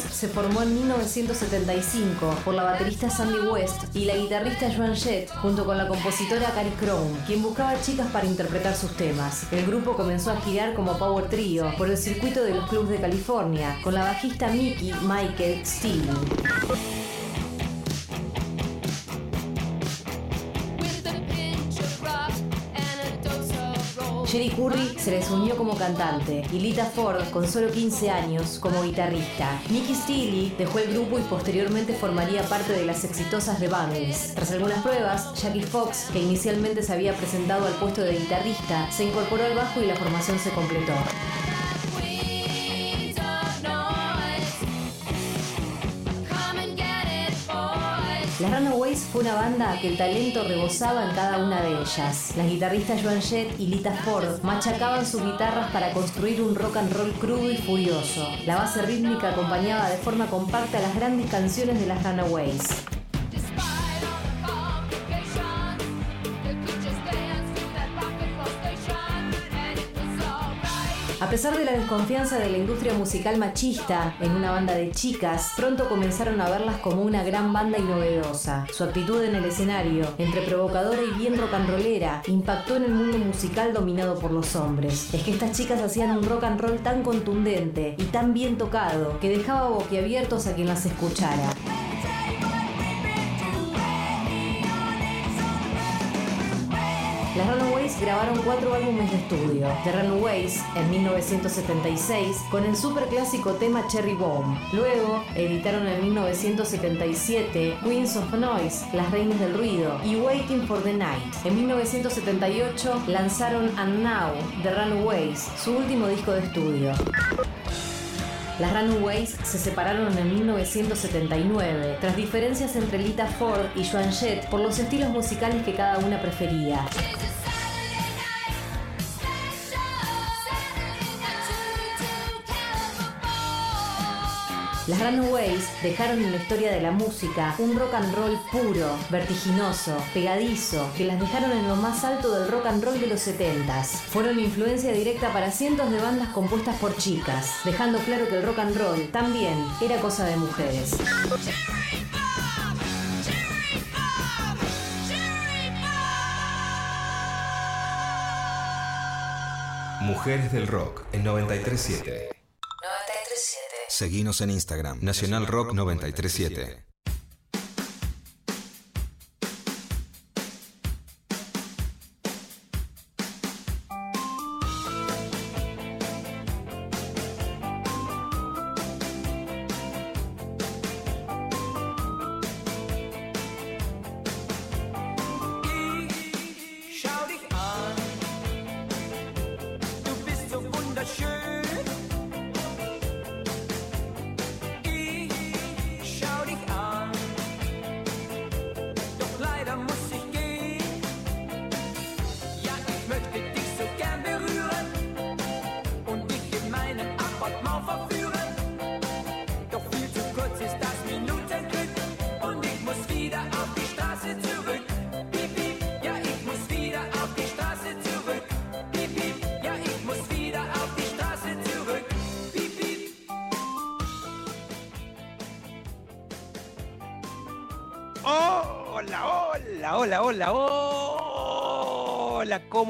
Se formó en 1975 por la baterista Sandy West y la guitarrista Joan Jett junto con la compositora Cari Crown, quien buscaba chicas para interpretar sus temas. El grupo comenzó a girar como Power Trio por el circuito de los clubs de California con la bajista Mickey Michael Steele. Jerry Curry se les unió como cantante y Lita Ford, con solo 15 años, como guitarrista. Nicky Steele dejó el grupo y posteriormente formaría parte de las exitosas The Bangles. Tras algunas pruebas, Jackie Fox, que inicialmente se había presentado al puesto de guitarrista, se incorporó al bajo y la formación se completó. Runaways fue una banda que el talento rebosaba en cada una de ellas. Las guitarristas Joan Jett y Lita Ford machacaban sus guitarras para construir un rock and roll crudo y furioso. La base rítmica acompañaba de forma compacta las grandes canciones de las Runaways. A pesar de la desconfianza de la industria musical machista en una banda de chicas, pronto comenzaron a verlas como una gran banda y novedosa. Su actitud en el escenario, entre provocadora y bien rock and rollera, impactó en el mundo musical dominado por los hombres. Es que estas chicas hacían un rock and roll tan contundente y tan bien tocado que dejaba boquiabiertos a quien las escuchara. Las grabaron cuatro álbumes de estudio. The Runaways en 1976 con el superclásico tema Cherry Bomb. Luego editaron en 1977 Queens of Noise, Las Reinas del Ruido y Waiting for the Night. En 1978 lanzaron And Now, The Runaways, su último disco de estudio. Las Runaways se separaron en 1979, tras diferencias entre Lita Ford y Joan Jett por los estilos musicales que cada una prefería. Las Runaways dejaron en la historia de la música un rock and roll puro, vertiginoso, pegadizo, que las dejaron en lo más alto del rock and roll de los 70s. Fueron influencia directa para cientos de bandas compuestas por chicas, dejando claro que el rock and roll también era cosa de mujeres. Mujeres del Rock en 937. Seguinos en Instagram, Nacional Rock 937.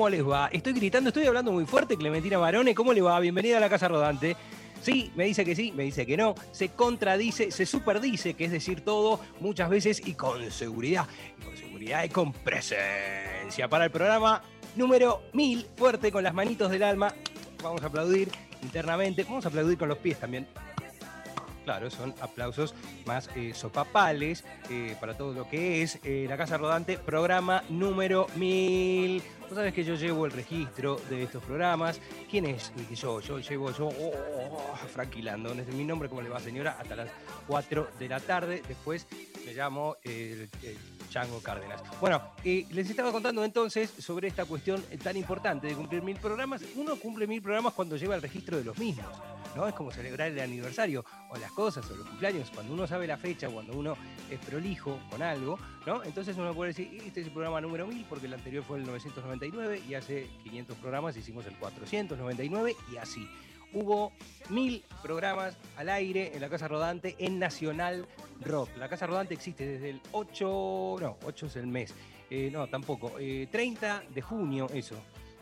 ¿Cómo les va? Estoy gritando, estoy hablando muy fuerte, Clementina Barone, ¿cómo le va? Bienvenida a la Casa Rodante. Sí, me dice que sí, me dice que no, se contradice, se superdice, que es decir todo muchas veces y con seguridad, con seguridad y con presencia para el programa número 1000, fuerte con las manitos del alma. Vamos a aplaudir internamente, vamos a aplaudir con los pies también. Claro, son aplausos más eh, sopapales eh, para todo lo que es eh, La Casa Rodante, programa número 1000. Vos sabés que yo llevo el registro de estos programas. ¿Quién es yo? Yo llevo, yo, oh, oh, oh, franquilando. Desde mi nombre, ¿cómo le va, señora? Hasta las 4 de la tarde. Después me llamo el, Chango Cárdenas. Bueno, les estaba contando entonces sobre esta cuestión tan importante de cumplir mil programas. Uno cumple mil programas cuando lleva el registro de los mismos. Es como celebrar el aniversario o las cosas o los cumpleaños. Cuando uno sabe la fecha, cuando uno es prolijo con algo, ¿no? Entonces uno puede decir, este es el programa número 1000 porque el anterior fue el 999 y hace 500 programas hicimos el 499 y así. hubo mil programas al aire en la Casa Rodante en Nacional Rock. La Casa Rodante existe desde el 8, no, 8 es el mes, eh, no, tampoco, eh, 30 de junio, eso.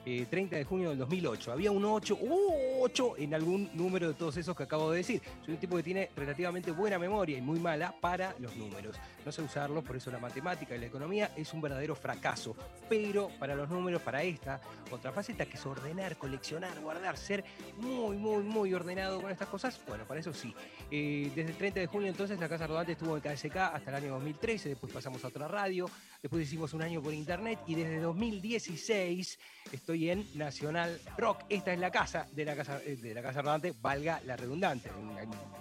Eh, 30 de junio del 2008. Había un 8, hubo 8 en algún número de todos esos que acabo de decir. Soy un tipo que tiene relativamente buena memoria y muy mala para los números. No sé usarlos, por eso la matemática y la economía es un verdadero fracaso. Pero para los números, para esta otra faceta que es ordenar, coleccionar, guardar, ser muy, muy, muy ordenado con estas cosas, bueno, para eso sí. Eh, desde el 30 de junio entonces la Casa Rodante estuvo en KSK hasta el año 2013, después pasamos a otra radio, después hicimos un año por internet y desde 2016 estoy en Nacional Rock. Esta es la casa de la Casa, eh, de la casa Rodante, valga la redundante.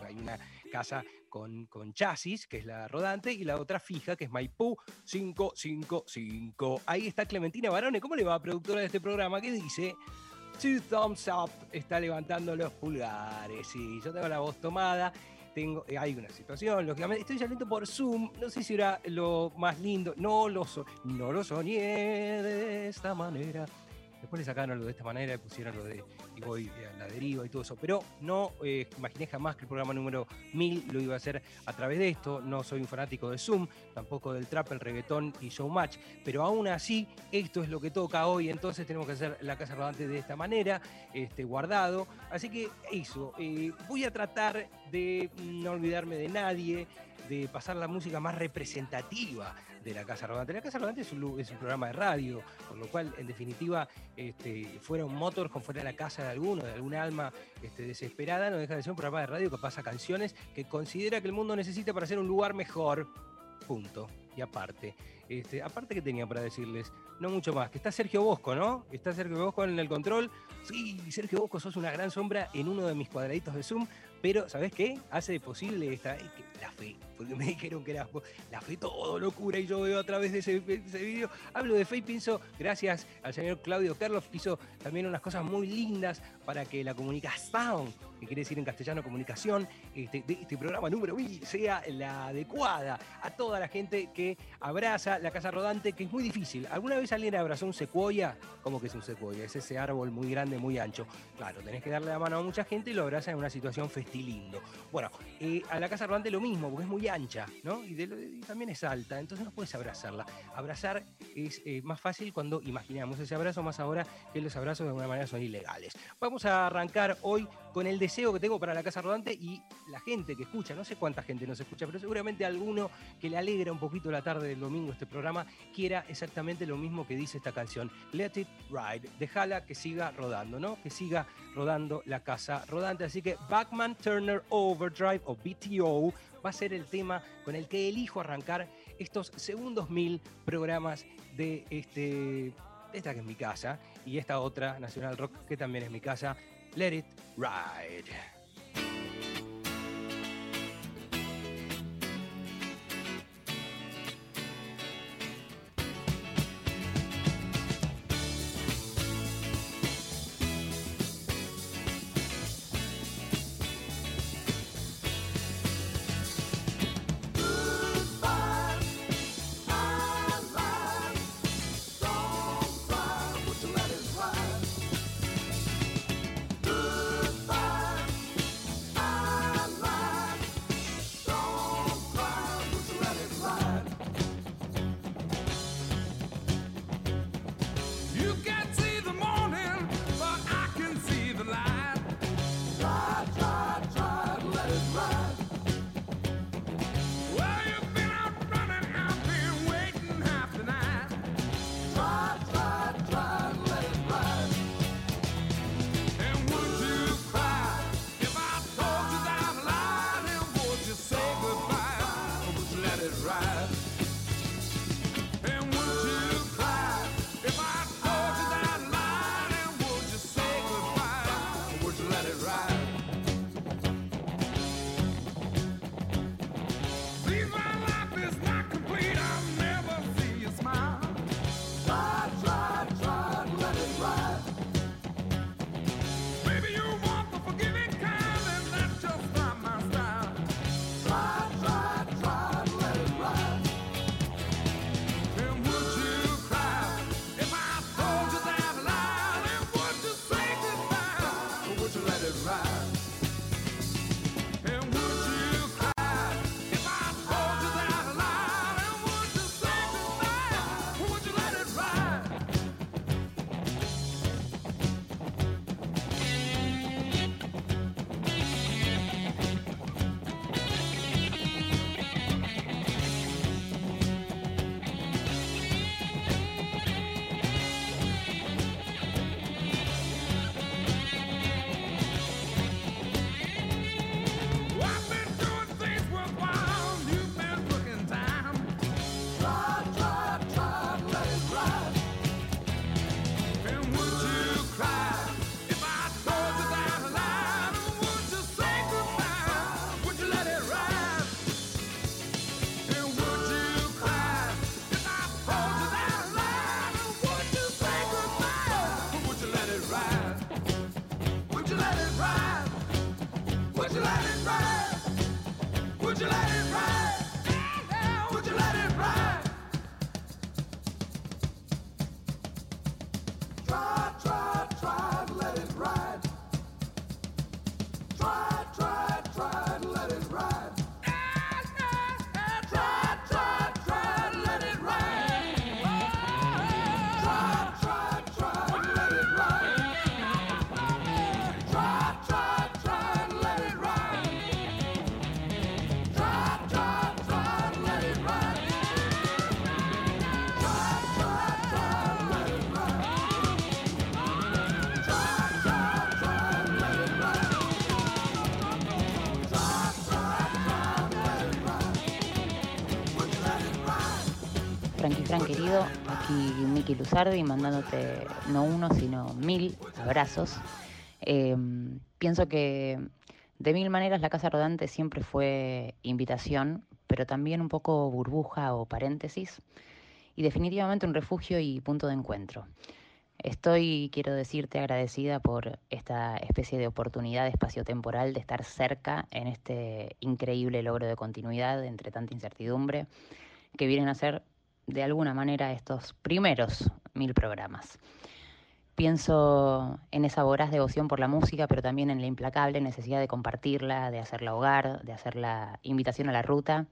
Hay, una casa con, con chasis, que es la rodante, y la otra fija, que es Maipú 555. Ahí está Clementina Barone. ¿Cómo le va, productora de este programa? Que dice... Two thumbs up, está levantando los pulgares. Sí, yo tengo la voz tomada. Tengo, eh, hay una situación, lógicamente. Estoy saliendo por Zoom. No sé si era lo más lindo. No lo, so- no lo soñé de esta manera. Después le sacaron lo de esta manera y pusieron lo de y voy a la deriva y todo eso. Pero no eh, imaginé jamás que el programa número 1000 lo iba a hacer a través de esto. No soy un fanático de Zoom, tampoco del trap, el reggaetón y showmatch. Pero aún así, esto es lo que toca hoy. Entonces tenemos que hacer la casa rodante de esta manera, este, guardado. Así que eso. eh, voy a tratar de no olvidarme de nadie, de pasar la música más representativa de la Casa Rodante. La Casa Rodante es un, programa de radio, con lo cual, en definitiva, este, fuera un motorhome, fuera la casa de alguno, de alguna alma este, desesperada, no deja de ser un programa de radio que pasa canciones que considera que el mundo necesita para ser un lugar mejor. Punto. Y aparte, este, aparte que tenía para decirles, no mucho más, que está Sergio Bosco, ¿no? Está Sergio Bosco en el control. Sí, Sergio Bosco, sos una gran sombra en uno de mis cuadraditos de Zoom, pero ¿sabes qué? Hace posible esta, es que la fe, porque me dijeron que era la fe todo locura y yo veo a través de ese, ese video. Hablo de fe y pienso, gracias al señor Claudio Kerloff, que hizo también unas cosas muy lindas para que la comunicación, que quiere decir en castellano comunicación, este, este programa número 1000 sea la adecuada a toda la gente que abraza la casa rodante, que es muy difícil. ¿Alguna vez alguien abrazó un secuoya? ¿Cómo que es un secuoya? Es ese árbol muy grande, muy ancho. Claro, tenés que darle la mano a mucha gente y lo abraza en una situación festilindo. Bueno, eh, a la casa rodante lo mismo, porque es muy ancha, ¿no? Y también es alta, entonces no puedes abrazarla. Abrazar es eh, más fácil cuando imaginamos ese abrazo, más ahora que los abrazos de alguna manera son ilegales. Vamos a arrancar hoy con el deseo que tengo para la casa rodante y la gente que escucha, no sé cuánta gente nos escucha, pero seguramente alguno que le alegra un poquito la tarde del domingo este programa quiera exactamente lo mismo que dice esta canción. Let it ride, déjala que siga rodando, ¿no? Que siga rodando la casa rodante. Así que Backman Turner Overdrive o BTO va a ser el tema con el que elijo arrancar estos segundos mil programas de este esta que es mi casa y esta otra Nacional Rock que también es mi casa. Let it ride. Aquí Miki Luzardi mandándote no uno, sino mil abrazos. Eh, pienso que de mil maneras la Casa Rodante siempre fue invitación, pero también un poco burbuja o paréntesis, y definitivamente un refugio y punto de encuentro. Estoy, quiero decirte, agradecida por esta especie de oportunidad espaciotemporal de estar cerca en este increíble logro de continuidad entre tanta incertidumbre que vienen a ser de alguna manera estos primeros mil programas. Pienso en esa voraz devoción por la música, pero también en la implacable necesidad de compartirla, de hacerla hogar, de hacer la invitación a la ruta.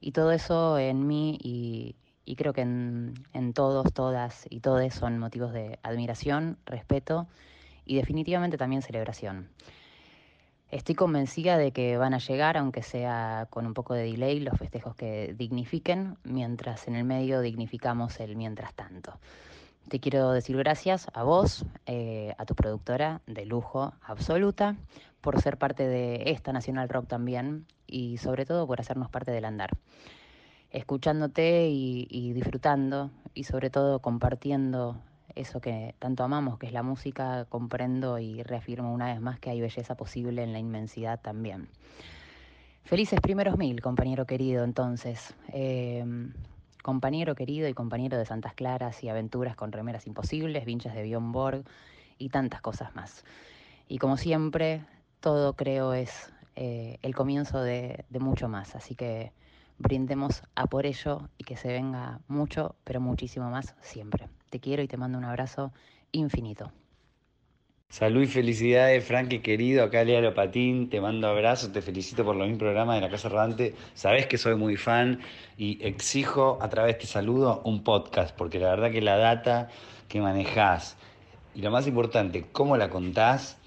Y todo eso en mí y, y creo que en, en todos, todas y todes son motivos de admiración, respeto y definitivamente también celebración. Estoy convencida de que van a llegar, aunque sea con un poco de delay, los festejos que dignifiquen, mientras en el medio dignificamos el mientras tanto. Te quiero decir gracias a vos, eh, a tu productora de lujo absoluta, por ser parte de esta Nacional Rock también y sobre todo por hacernos parte del andar. Escuchándote y, y disfrutando y sobre todo compartiendo eso que tanto amamos, que es la música, comprendo y reafirmo una vez más que hay belleza posible en la inmensidad también. Felices primeros mil, compañero querido, entonces. Eh, compañero querido y compañero de Santas Claras y aventuras con remeras imposibles, vinchas de Bjorn Borg y tantas cosas más. Y como siempre, todo creo es eh, el comienzo de, de mucho más. Así que brindemos a por ello y que se venga mucho, pero muchísimo más siempre. Te quiero y te mando un abrazo infinito. Salud y felicidades, Frankie querido, acá Lea Patín, te mando abrazos, te felicito por los mil programas de la Casa Rodante, sabés que soy muy fan y exijo a través de este saludo un podcast, porque la verdad que la data que manejás y lo más importante, cómo la contás,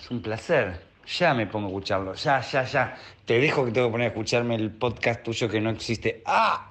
es un placer. Ya me pongo a escucharlo, ya, ya, ya. Te dejo que tengo que poner a escucharme el podcast tuyo que no existe. ¡Ah!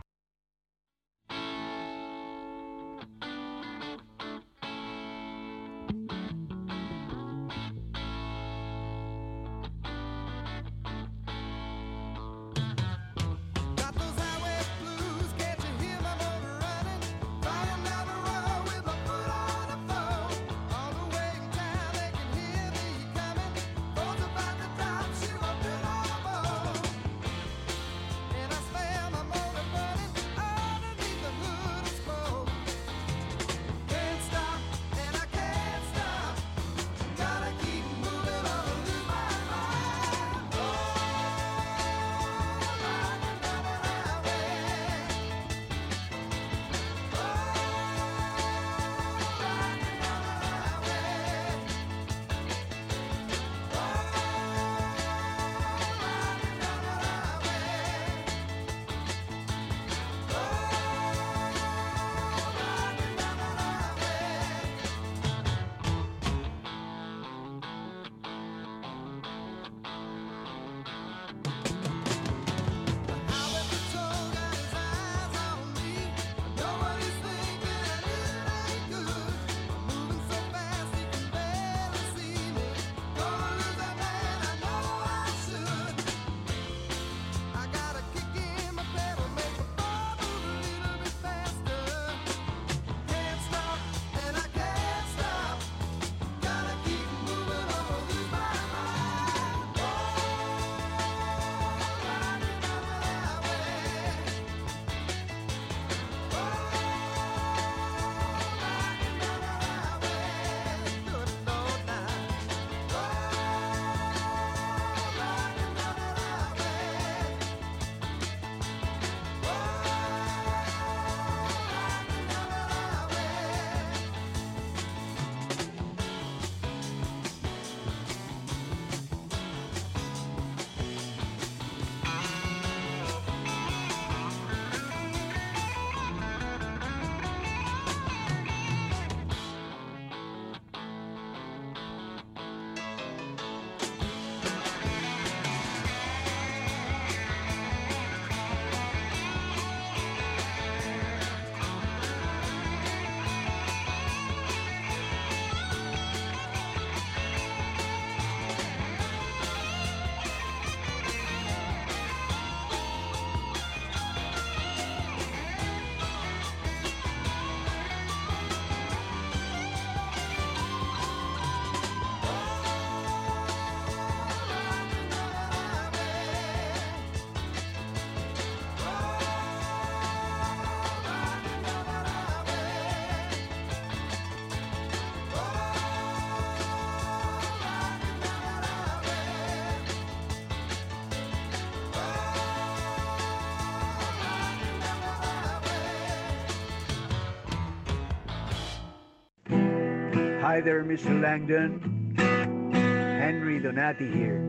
Hi there, Mr. Langdon. Henry Donati here.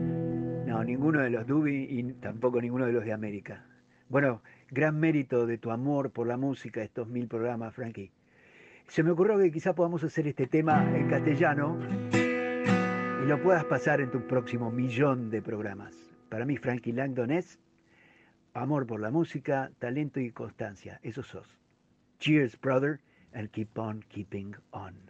No, ninguno de los Dubi y tampoco ninguno de los de América. Bueno, gran mérito de tu amor por la música, estos mil programas, Frankie. Se me ocurrió que quizá podamos hacer este tema en castellano y lo puedas pasar en tu próximo millón de programas. Para mí, Frankie Langdon es amor por la música, talento y constancia. Eso sos. Cheers, brother, and keep on keeping on.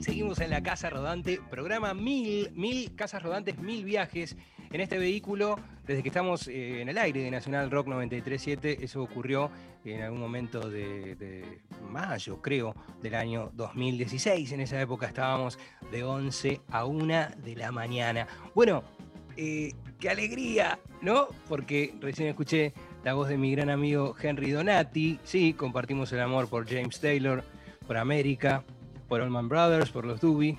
Seguimos en la Casa Rodante, programa mil, mil casas rodantes, mil viajes en este vehículo. Desde que estamos eh, en el aire de Nacional Rock 93.7, eso ocurrió en algún momento de, mayo, creo, del año 2016. En esa época estábamos de 11 a 1 de la mañana. Bueno, eh, qué alegría, ¿no? Porque recién escuché la voz de mi gran amigo Henry Donati. Sí, compartimos el amor por James Taylor, por América, por Allman Brothers, por los Doobie,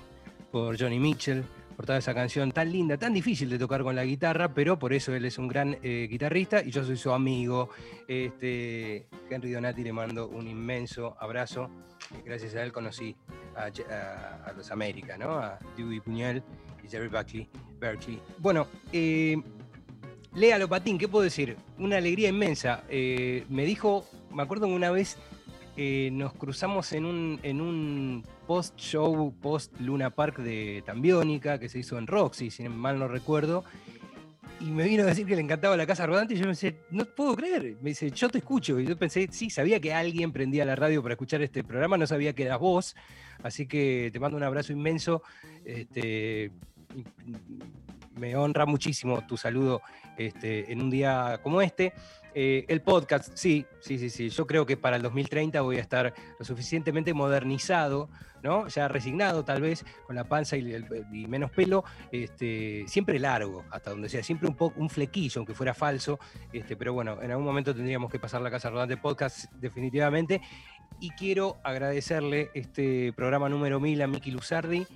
por Johnny Mitchell, por esa canción tan linda, tan difícil de tocar con la guitarra, pero por eso él es un gran eh, guitarrista y yo soy su amigo. Este, Henry Donati le mando un inmenso abrazo. Gracias a él conocí a, los América, ¿no? A Dewey Puñal y Jerry Buckley, Berkeley. Bueno, eh, Lea Lopatín, ¿qué puedo decir? Una alegría inmensa. Eh, me dijo, me acuerdo una vez eh, nos cruzamos en un, en un post-show, post-Luna Park de Tambiónica, que se hizo en Roxy, si mal no recuerdo, y me vino a decir que le encantaba la casa rodante y yo me decía, no puedo creer. Me dice, yo te escucho. Y yo pensé, sí, sabía que alguien prendía la radio para escuchar este programa, no sabía que eras vos. Así que te mando un abrazo inmenso. Este, me honra muchísimo tu saludo este, en un día como este. Eh, el podcast, sí, sí, sí, sí. Yo creo que para el 2030 voy a estar lo suficientemente modernizado, ¿no? Ya resignado tal vez, con la panza y, el- menos pelo, este, siempre largo, hasta donde sea, siempre un poco un flequillo, aunque fuera falso. Este, pero bueno, en algún momento tendríamos que pasar la Casa Rodante Podcast definitivamente. Y quiero agradecerle este programa número 1000 a Miki Luzardi.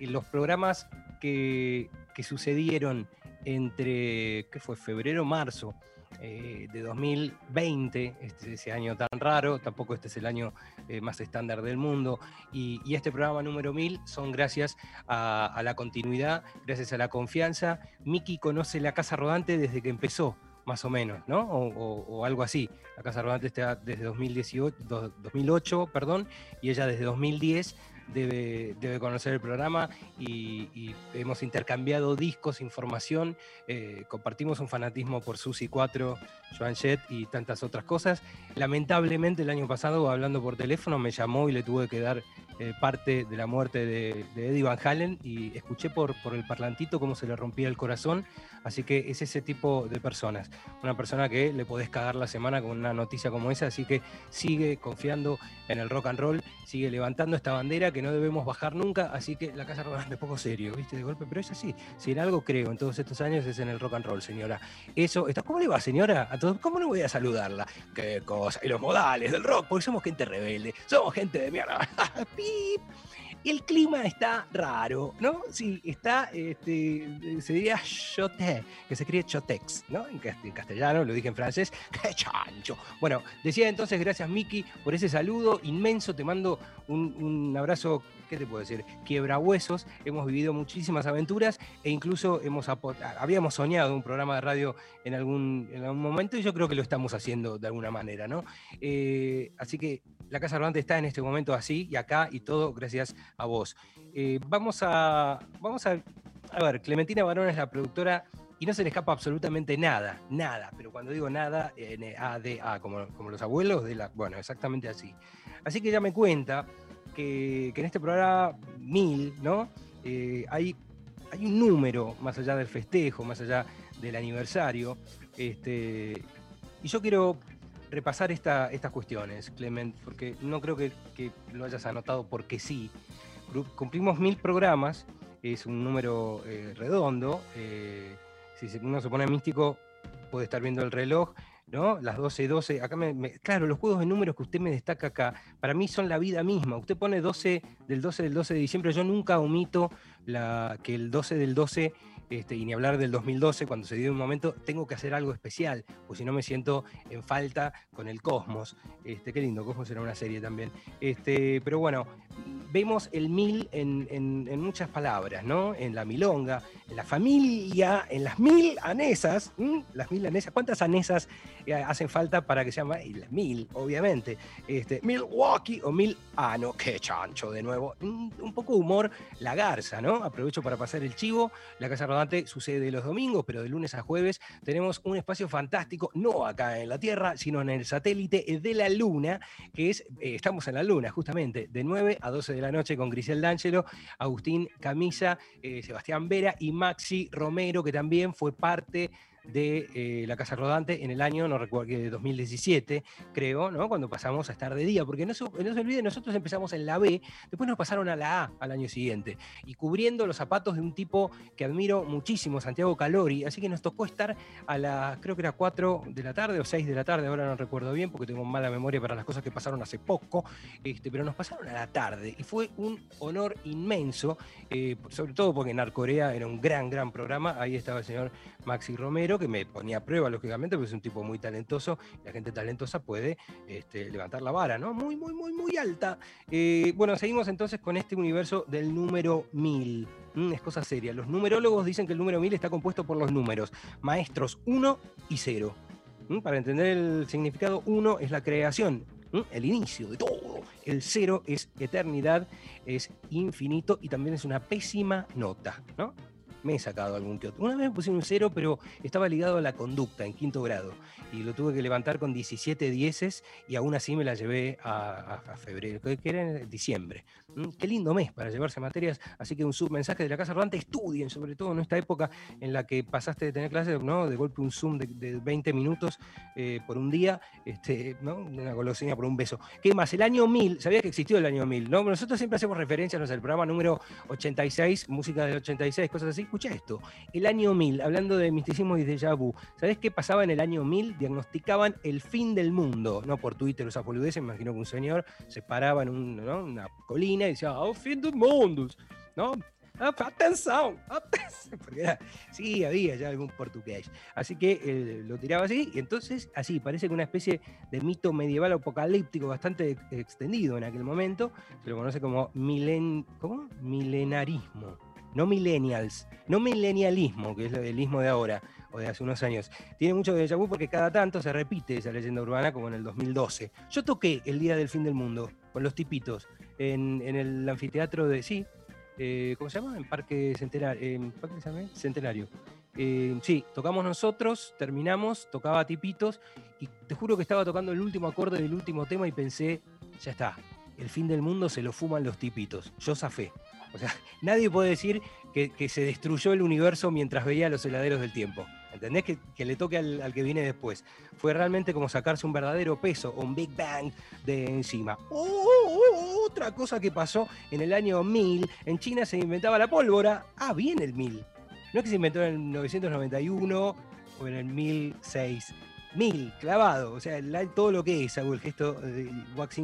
y los programas que, que sucedieron entre, ¿qué fue? Febrero, marzo eh, de 2020, este, ese año tan raro, tampoco este es el año eh, más estándar del mundo, y, este programa número 1000 son gracias a, la continuidad, gracias a la confianza. Miki conoce la Casa Rodante desde que empezó, más o menos, ¿no? O, o- algo así. La Casa Rodante está desde 2018, do- 2008, perdón, y ella desde 2010 debe, debe conocer el programa y, y hemos intercambiado discos, información, eh, compartimos un fanatismo por Susi 4, Joan Jett y tantas otras cosas. Lamentablemente el año pasado, hablando por teléfono, me llamó y le tuve que dar eh, parte de la muerte de, de Eddie Van Halen y escuché por, por el parlantito cómo se le rompía el corazón. Así que es ese tipo de personas. Una persona que le podés cagar la semana con una noticia como esa. Así que sigue confiando en el rock and roll, sigue levantando esta bandera que no debemos bajar nunca. Así que la Casa Rodante es poco serio, ¿viste? De golpe, pero es así. Si en algo creo en todos estos años es en el rock and roll, señora. Eso, está, ¿cómo le va, señora? A todos, ¿Cómo no voy a saludarla? Qué cosa. Y los modales del rock, porque somos gente rebelde, somos gente de mierda. Pip. El clima está raro, ¿no? Sí, está, este, se diría chote, que se escribe chotex, ¿no? En cast- en castellano, lo dije en francés, ¡qué chancho! Bueno, decía entonces, gracias Miki por ese saludo inmenso, te mando un, un abrazo, ¿qué te puedo decir? Quiebra huesos, hemos vivido muchísimas aventuras e incluso hemos habíamos soñado un programa de radio en algún, en algún momento y yo creo que lo estamos haciendo de alguna manera, ¿no? Eh, así que la Casa Rodante está en este momento así y acá y todo gracias a vos. Eh, vamos a, vamos a, a ver, Clementina Barón es la productora y no se le escapa absolutamente nada, nada, pero cuando digo nada, N-A-D-A, como, como los abuelos de la, bueno, exactamente así. Así que ella me cuenta que, en este programa 1000, ¿no? Eh, hay, hay un número más allá del festejo, más allá del aniversario, este, y yo quiero repasar esta- estas cuestiones, Clement, porque no creo que, lo hayas anotado porque sí. Cumplimos mil programas, es un número eh, redondo. eh, si uno se pone místico, puede estar viendo el reloj. ¿no? Las 12, 12, acá me, claro, los juegos de números que usted me destaca acá, para mí son la vida misma. Usted pone 12 del 12 del 12 de diciembre, yo nunca omito que el 12 del 12, este, y ni hablar del 2012, cuando se dio un momento, tengo que hacer algo especial, pues si no me siento en falta con el Cosmos. Este, qué lindo, Cosmos era una serie también. Este, pero bueno, vemos el mil en, en- muchas palabras, ¿no? En la milonga, en la familia, en las mil anesas. Las mil anesas. ¿Cuántas anesas eh, hacen falta para que se llama? Y las mil, obviamente. Este, Milwaukee o mil. Ah, qué chancho de nuevo. Un poco humor, la garza, ¿no? Aprovecho para pasar el chivo. La Casa Sucede los domingos, pero de lunes a jueves tenemos un espacio fantástico, no acá en la Tierra, sino en el satélite de la Luna, que es, eh, estamos en la Luna, justamente, de 9 a 12 de la noche con Grisel D'Angelo, Agustín Camisa, eh, Sebastián Vera y Maxi Romero, que también fue parte eh, la Casa Rodante en el año, no recuerdo, que 2017, creo, ¿no? Cuando pasamos a estar de día, porque no se, no se olvide, nosotros empezamos en la B, después nos pasaron a la A al año siguiente, y cubriendo los zapatos de un tipo que admiro muchísimo, Santiago Calori, así que nos tocó estar a las, creo que era 4 de la tarde o 6 de la tarde, ahora no recuerdo bien, porque tengo mala memoria para las cosas que pasaron hace poco, este, pero nos pasaron a la tarde, y fue un honor inmenso, eh, sobre todo porque Narcorea era un gran, gran programa, ahí estaba el señor Maxi Romero, que me ponía a prueba, lógicamente, porque es un tipo muy talentoso. La gente talentosa puede este, levantar la vara, ¿no? Muy, muy, muy, muy alta. Eh, bueno, seguimos entonces con este universo del número 1000. Mm, es cosa seria. Los numerólogos dicen que el número 1000 está compuesto por los números maestros 1 y 0. Mm, Para entender el significado, 1 es la creación, mm, el inicio de todo. El 0 es eternidad, es infinito y también es una pésima nota, ¿no? Me he sacado algún que otro. Una vez me puse un cero, pero estaba ligado a la conducta en quinto grado y lo tuve que levantar con 17 dieces y aún así me la llevé a, febrero, que era en diciembre. Mm, Qué lindo mes para llevarse materias, así que un submensaje de la Casa Rodante, estudien, sobre todo en esta época en la que pasaste de tener clases, ¿no? de golpe un Zoom de, de 20 minutos eh, por un día, este, ¿no? una golosina por un beso. ¿Qué más? El año 1000, sabía que existió el año 1000, ¿no? Nosotros siempre hacemos referencias, no sé, el programa número 86, música del 86, cosas así. Escucha esto. El año 1000, hablando de misticismo y déjà vu. ¿Sabés qué pasaba en el año 1000? Diagnosticaban el fin del mundo. No por Twitter, esas boludeces. Me imagino que un señor se paraba en una colina y decía, ¡Oh, fin del mundo! ¿No? Ah, atención, atención, porque sí, había ya algún portugués. Así que eh, lo tiraba así, y entonces, así, parece que una especie de mito medieval apocalíptico bastante ex- extendido en aquel momento, se lo conoce como milen, ¿cómo? milenarismo. No millennials, no millennialismo, que es el ismo de ahora o de hace unos años. Tiene mucho de déjà vu porque cada tanto se repite esa leyenda urbana como en el 2012. Yo toqué el día del fin del mundo con los tipitos en, el anfiteatro de, sí, eh, ¿cómo se llama? En Parque Centenario. en Parque? Centenario. Eh, sí, tocamos nosotros, terminamos, tocaba tipitos y te juro que estaba tocando el último acorde del último tema y pensé, ya está, el fin del mundo se lo fuman los tipitos. Yo zafé. O sea, nadie puede decir que, se destruyó el universo mientras veía los heladeros del tiempo. ¿Entendés? Que, le toque al, que viene después. Fue realmente como sacarse un verdadero peso, un Big Bang de encima. Oh, oh, oh, otra cosa que pasó en el año 1000, en China se inventaba la pólvora. Ah, bien el 1000. No es que se inventó en el 991 o en el 1006. 1000, clavado. O sea, todo lo que es, el gesto de wax.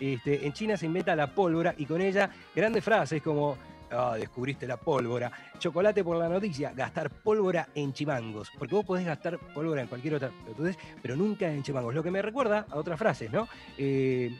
Este, en China se inventa la pólvora y con ella grandes frases como "Ah, descubriste la pólvora, chocolate por la noticia, gastar pólvora en chimangos, porque vos podés gastar pólvora en cualquier otra, pero nunca en chimangos. Lo que me recuerda a otras frases, ¿no? Eh,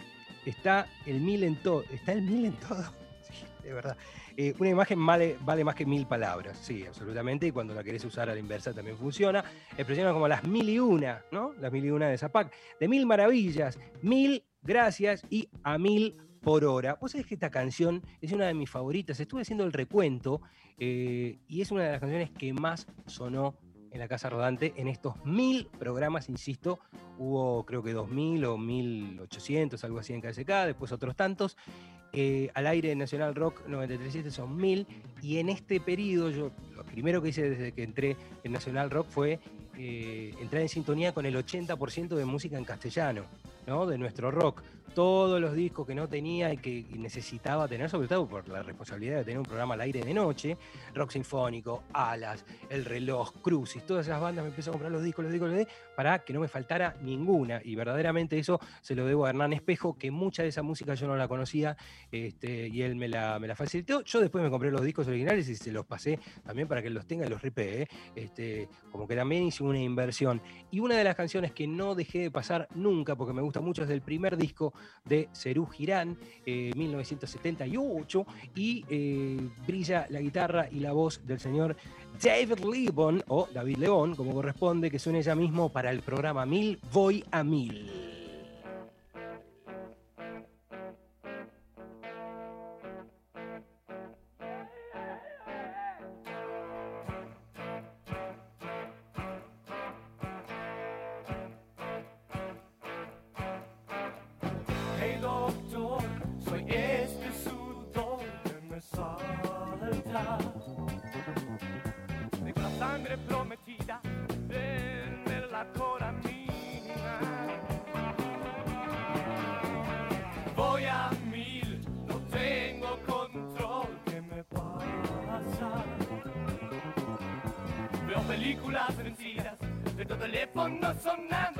está el mil en todo, está el mil en todo, de verdad. Eh, una imagen vale, vale más que mil palabras, sí, absolutamente, y cuando la querés usar a la inversa también funciona. Expresiones como las mil y una, ¿no? Las mil y una de Zapac, de mil maravillas, mil gracias y a mil por hora. Vos sabés que esta canción es una de mis favoritas. Estuve haciendo el recuento eh, y es una de las canciones que más sonó en la Casa Rodante en estos mil programas, insisto. Hubo creo que 2000 o 1800, algo así en KSK, después otros tantos. Eh, al aire de Nacional Rock 937 son mil y en este periodo yo lo primero que hice desde que entré en Nacional Rock fue eh, entrar en sintonía con el 80% de música en castellano. ¿No? de nuestro rock. Todos los discos que no tenía y que necesitaba tener, sobre todo por la responsabilidad de tener un programa al aire de noche, rock sinfónico, Alas, El Reloj, Crucis, todas esas bandas me empecé a comprar los discos, los discos, los discos, para que no me faltara ninguna. Y verdaderamente eso se lo debo a Hernán Espejo, que mucha de esa música yo no la conocía este, y él me la, me la facilitó. Yo después me compré los discos originales y se los pasé también para que los tenga y los ripee. ¿eh? Este, como que también hice una inversión. Y una de las canciones que no dejé de pasar nunca, porque me gusta mucho, es del primer disco de Cerú Girán, eh, 1978, y eh, brilla la guitarra y la voz del señor David Lebon, o David León, como corresponde, que suene ya mismo para el programa Mil, Voy a Mil. Prometida, denme la coramina. Voy a mil, no tengo control, ¿qué me pasa? Veo películas vencidas, de tu teléfono sonando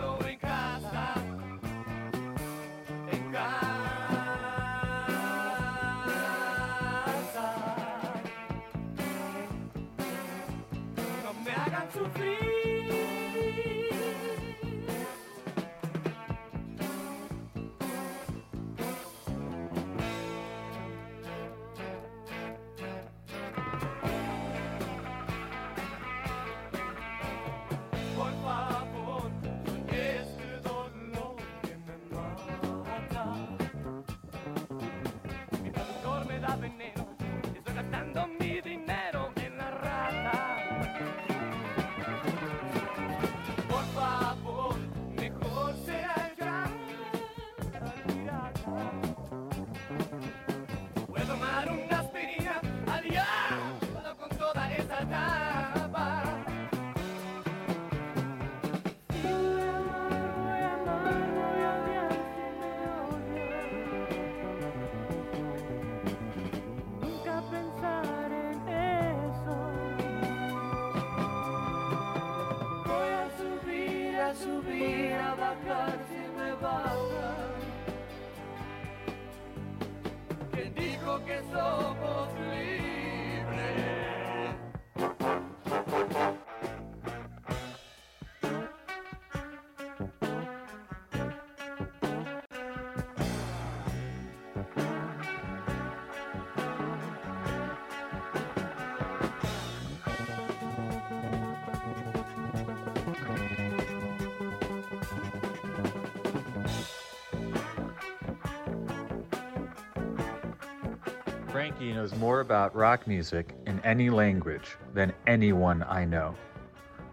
Frankie knows more about rock music in any language than anyone I know.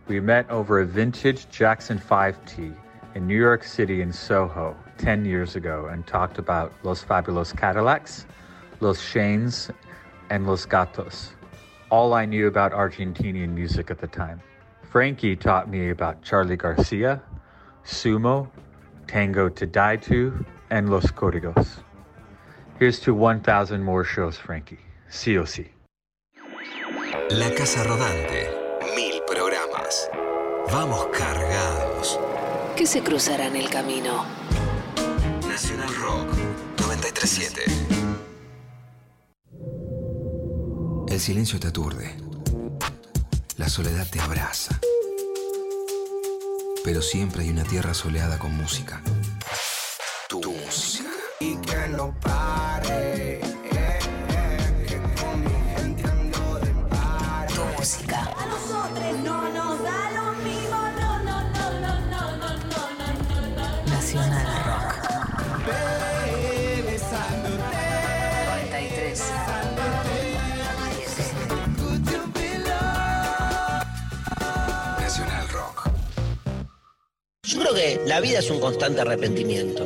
We met over a vintage Jackson 5T in New York City in Soho 10 years ago and talked about Los Fabulos Cadillacs, Los Shanes, and Los Gatos. All I knew about Argentinian music at the time. Frankie taught me about Charlie Garcia, Sumo, Tango to Die To, and Los Códigos. Here's to 1,000 more shows, Frankie. Sí o sí. La Casa Rodante. Mil programas. Vamos cargados. ¿Qué se cruzará en el camino? Nacional Rock 937. El silencio te aturde. La soledad te abraza. Pero siempre hay una tierra soleada con música. Tu música. Que no pare. eh, eh, que con mi gente ando de pare. Tu música. A nosotros no nos da lo mismo, no, no, no, no, no, no, no, no, no, no. Nacional Rock. Besándote, 93. could you be loved? Nacional Rock. Yo creo que la vida es un constante arrepentimiento.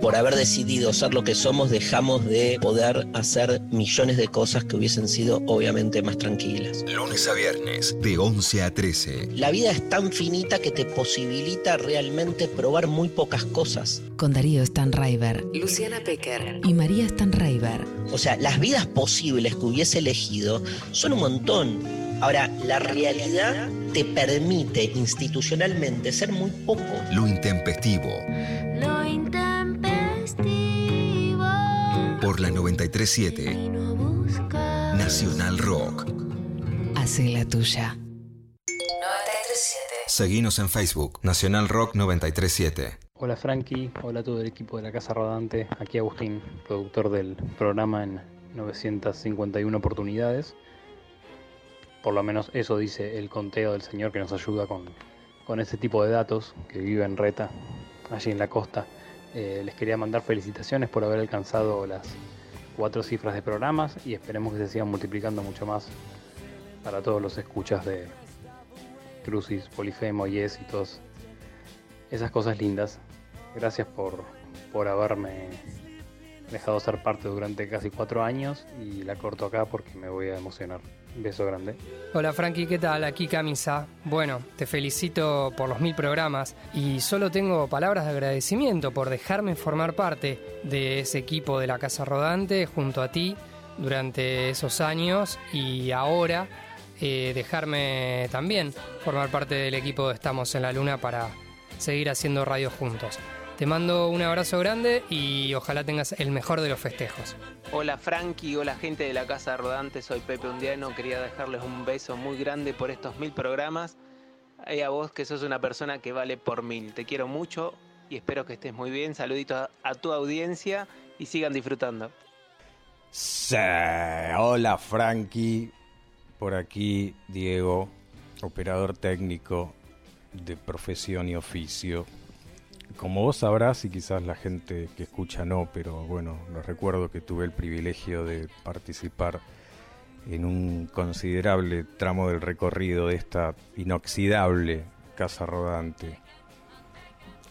Por haber decidido ser lo que somos, dejamos de poder hacer millones de cosas que hubiesen sido obviamente más tranquilas. Lunes a viernes, de 11 a 13. La vida es tan finita que te posibilita realmente probar muy pocas cosas. Con Darío Stanraiver, Luciana Pecker y María Stanraiver. O sea, las vidas posibles que hubiese elegido son un montón. Ahora, la realidad te permite institucionalmente ser muy poco. Lo intempestivo, Lo intempestivo. Por la 937 No busca. Nacional Rock. Hace la tuya. 937. Seguinos en Facebook, Nacional Rock 937. Hola Frankie, hola a todo el equipo de la Casa Rodante, aquí Agustín, productor del programa en 951 oportunidades. Por lo menos eso dice el conteo del señor que nos ayuda con, con ese tipo de datos, que vive en Reta, allí en la costa. Eh, les quería mandar felicitaciones por haber alcanzado las cuatro cifras de programas y esperemos que se sigan multiplicando mucho más para todos los escuchas de Crucis, Polifemo, y todas esas cosas lindas. Gracias por, por haberme dejado ser parte durante casi cuatro años y la corto acá porque me voy a emocionar. Beso grande. Hola Frankie, ¿qué tal? Aquí Camisa. Bueno, te felicito por los mil programas y solo tengo palabras de agradecimiento por dejarme formar parte de ese equipo de la Casa Rodante junto a ti durante esos años y ahora eh, dejarme también formar parte del equipo de Estamos en la Luna para seguir haciendo radio juntos. Te mando un abrazo grande y ojalá tengas el mejor de los festejos. Hola Frankie, hola gente de la Casa Rodante, soy Pepe Undiano, quería dejarles un beso muy grande por estos mil programas. Y a vos que sos una persona que vale por mil, te quiero mucho y espero que estés muy bien. Saluditos a, a tu audiencia y sigan disfrutando. Sí, hola Frankie, por aquí Diego, operador técnico de profesión y oficio. Como vos sabrás, y quizás la gente que escucha no, pero bueno, les recuerdo que tuve el privilegio de participar en un considerable tramo del recorrido de esta inoxidable casa rodante,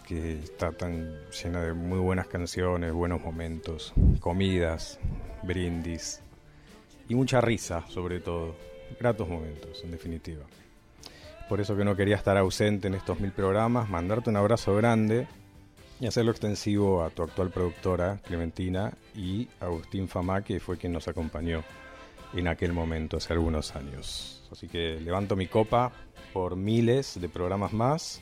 que está tan llena de muy buenas canciones, buenos momentos, comidas, brindis y mucha risa sobre todo, gratos momentos en definitiva. Por eso que no quería estar ausente en estos mil programas, mandarte un abrazo grande y hacerlo extensivo a tu actual productora, Clementina, y Agustín Famá, que fue quien nos acompañó en aquel momento, hace algunos años. Así que levanto mi copa por miles de programas más,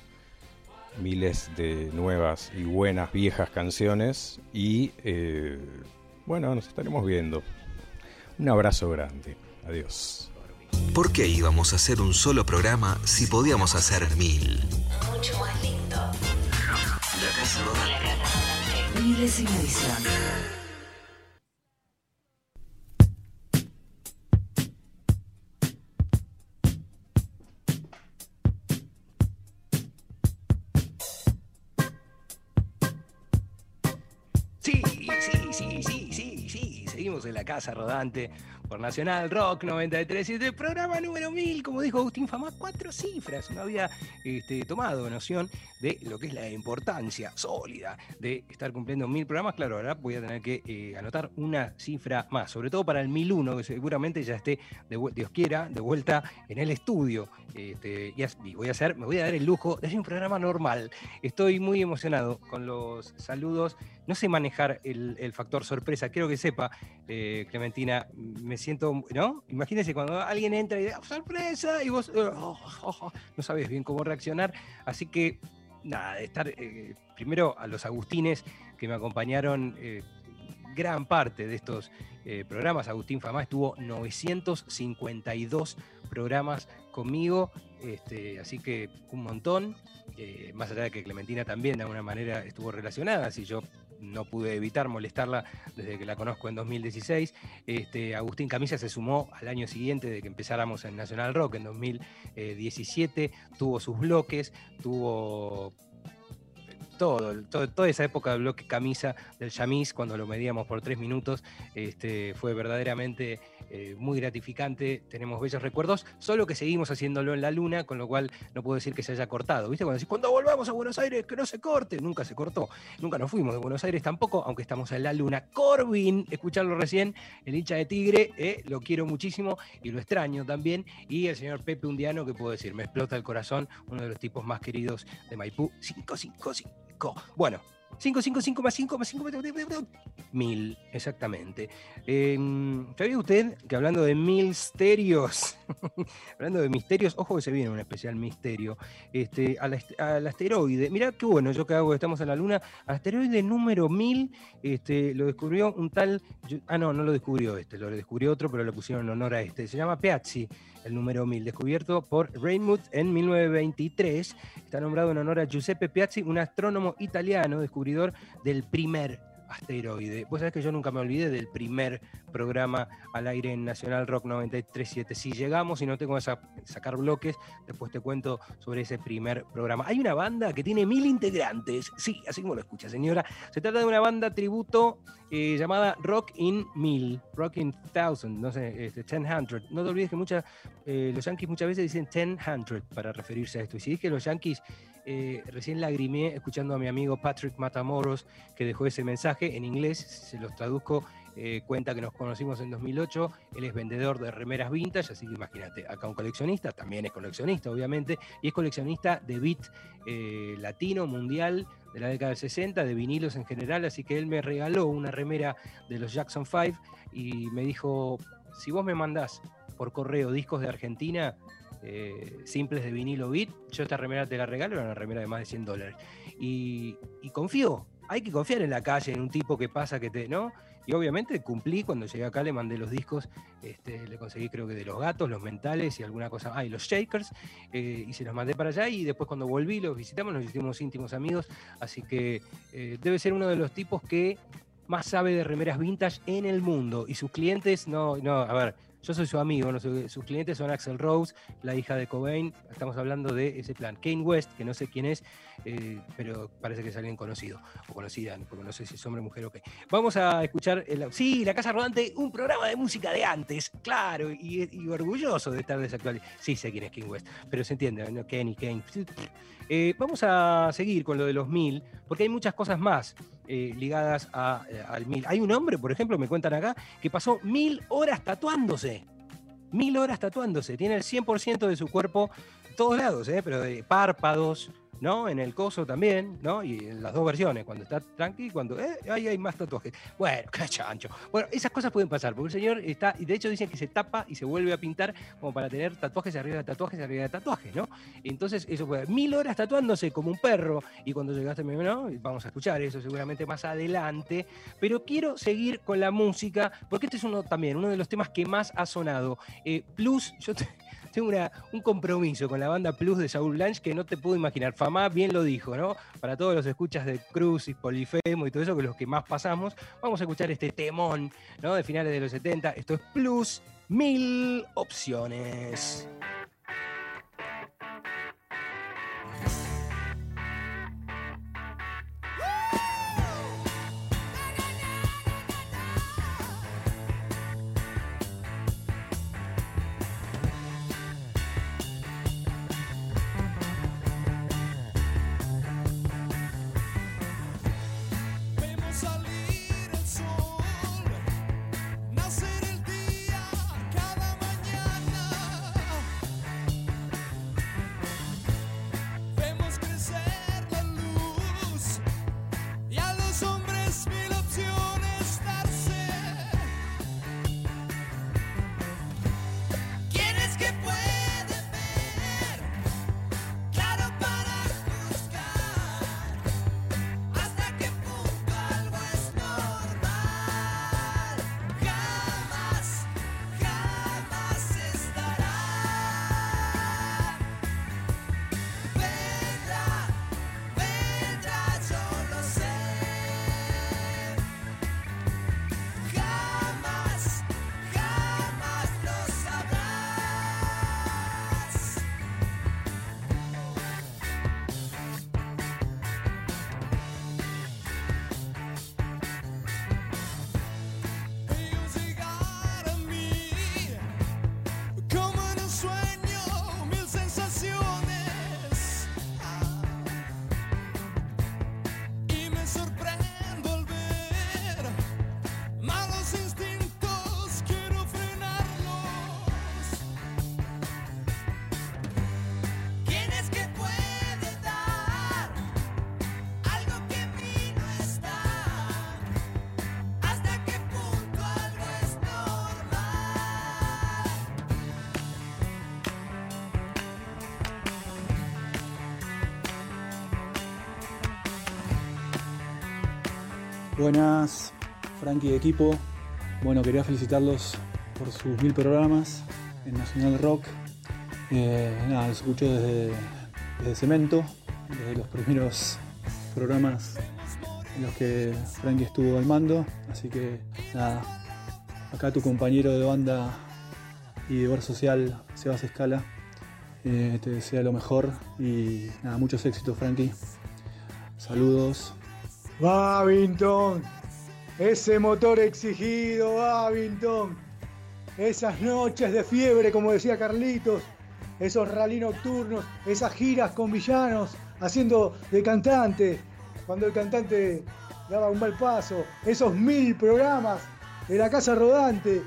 miles de nuevas y buenas viejas canciones, y eh, bueno, nos estaremos viendo. Un abrazo grande. Adiós. ¿Por qué íbamos a hacer un solo programa si podíamos hacer mil? Mucho más lindo. La Casa Rodante. Milésima edición. En la casa rodante por Nacional Rock 93. Y el programa número 1000, como dijo Agustín Famá, cuatro cifras. No había este, tomado noción de lo que es la importancia sólida de estar cumpliendo mil programas. Claro, ahora voy a tener que eh, anotar una cifra más, sobre todo para el 1001, que seguramente ya esté, de, Dios quiera, de vuelta en el estudio. Este, y voy a hacer, me voy a dar el lujo de hacer un programa normal. Estoy muy emocionado con los saludos. No sé manejar el, el factor sorpresa, quiero que sepa, eh, Clementina, me siento, ¿no? Imagínese cuando alguien entra y dice, "Oh, sorpresa, y vos oh, oh, oh", no sabes bien cómo reaccionar. Así que, nada, de estar eh, primero a los Agustines que me acompañaron eh, gran parte de estos programas. Agustín Famá estuvo 952 programas conmigo, este, así que un montón. más allá de que Clementina también de alguna manera estuvo relacionada, si yo no pude evitar molestarla desde que la conozco en 2016. Este, Agustín Camisa se sumó al año siguiente de que empezáramos en Nacional Rock en 2017, tuvo sus bloques, tuvo todo, toda esa época del bloque camisa del Yamis, cuando lo medíamos por tres minutos, este, fue verdaderamente eh, muy gratificante. Tenemos bellos recuerdos, solo que seguimos haciéndolo en la luna, con lo cual no puedo decir que se haya cortado. ¿Viste? Cuando decís, cuando volvamos a Buenos Aires, que no se corte, nunca se cortó. Nunca nos fuimos de Buenos Aires tampoco, aunque estamos en la luna. Corbin, escucharlo recién, el hincha de Tigre, eh, lo quiero muchísimo y lo extraño también. Y el señor Pepe Undiano, que puedo decir, me explota el corazón, uno de los tipos más queridos de Maipú. 555. Bueno, 555 más 5 más 5 más 5, mil, exactamente. Eh, ¿Sabía usted que hablando de misterios, hablando de misterios, ojo que se viene un especial misterio, este, al, al asteroide, mirá qué bueno, yo que hago, estamos en la Luna, asteroide número 1000 este, lo descubrió un tal, yo- ah no, no lo descubrió este, lo descubrió otro, pero le pusieron en honor a este, se llama Peazzi, el número 1000, descubierto por Reinmuth en 1923, está nombrado en honor a Giuseppe Piazzi, un astrónomo italiano, descubridor del primer asteroide. Vos sabés que yo nunca me olvidé del primer programa al aire en Nacional Rock 937. Si llegamos y no tengo que sa- sacar bloques, después te cuento sobre ese primer programa. Hay una banda que tiene mil integrantes. Sí, así como lo escucha, señora. Se trata de una banda tributo eh, llamada Rock in Mil, Rock in Thousand, no sé, este, 1000. No te olvides que muchas, eh, los yankees muchas veces dicen 1000 para referirse a esto. Y si dije los yankees, eh, recién lagrimé escuchando a mi amigo Patrick Matamoros que dejó ese mensaje en inglés, se los traduzco, eh, cuenta que nos conocimos en 2008, él es vendedor de remeras vintage, así que imagínate, acá un coleccionista, también es coleccionista obviamente, y es coleccionista de beat eh, latino, mundial, de la década del 60, de vinilos en general, así que él me regaló una remera de los Jackson 5 y me dijo, si vos me mandás por correo discos de Argentina, eh, simples de vinilo beat, yo esta remera te la regalo, era una remera de más de 100 dólares. Y, confío, hay que confiar en la calle, en un tipo que pasa, que te, ¿no? Y obviamente cumplí, cuando llegué acá le mandé los discos, este, le conseguí creo que de los gatos, los mentales y alguna cosa, ah, y los shakers, eh, y se los mandé para allá y después cuando volví los visitamos, nos hicimos íntimos amigos, así que eh, debe ser uno de los tipos que más sabe de remeras vintage en el mundo y sus clientes no, no, a ver, yo soy su amigo, sus clientes son Axel Rose, la hija de Cobain, estamos hablando de ese plan. Kane West, que no sé quién es, eh, pero parece que es alguien conocido o conocida, porque no sé si es hombre, mujer o qué. Vamos a escuchar, sí, La Casa Rodante, un programa de música de antes, claro, y, orgulloso de estar desactualizado. Sí, sé quién es Kane West, pero se entiende, ¿no? Kenny, Kane. Eh, vamos a seguir con lo de los mil, porque hay muchas cosas más eh, ligadas a, eh, al mil. Hay un hombre, por ejemplo, me cuentan acá, que pasó mil horas tatuándose. Mil horas tatuándose. Tiene el 100% de su cuerpo, todos lados, ¿eh? pero de párpados, ¿no? En el coso también, ¿no? Y en las dos versiones, cuando está tranqui y cuando eh, ahí hay más tatuajes. Bueno, qué chancho. Bueno, esas cosas pueden pasar, porque el señor está, y de hecho dicen que se tapa y se vuelve a pintar como para tener tatuajes arriba de tatuajes arriba de tatuajes, ¿no? Entonces, eso puede. Mil horas tatuándose como un perro, y cuando llegaste, ¿no? Vamos a escuchar eso seguramente más adelante, pero quiero seguir con la música, porque este es uno también, uno de los temas que más ha sonado. Eh, Plus, yo te- tengo una- un compromiso con la banda Plus de Saúl Blanche que no te puedo imaginar. Famá bien lo dijo, ¿no? Para todos los escuchas de Cruz y Polifemo y todo eso, que los que más pasamos, vamos a escuchar este temón, ¿no? De finales de los 70. Esto es Plus, mil opciones. Buenas, Frankie de equipo. Bueno, quería felicitarlos por sus mil programas en Nacional Rock. Eh, nada, los escucho desde, Cemento, desde los primeros programas en los que Frankie estuvo al mando. Así que nada, acá tu compañero de banda y de bar social, Sebas Escala, eh, te desea lo mejor y nada, muchos éxitos, Frankie. Saludos. Babington, ese motor exigido, Babington. Esas noches de fiebre, como decía Carlitos, esos rally nocturnos, esas giras con villanos, haciendo de cantante, cuando el cantante daba un mal paso, esos mil programas de la Casa Rodante.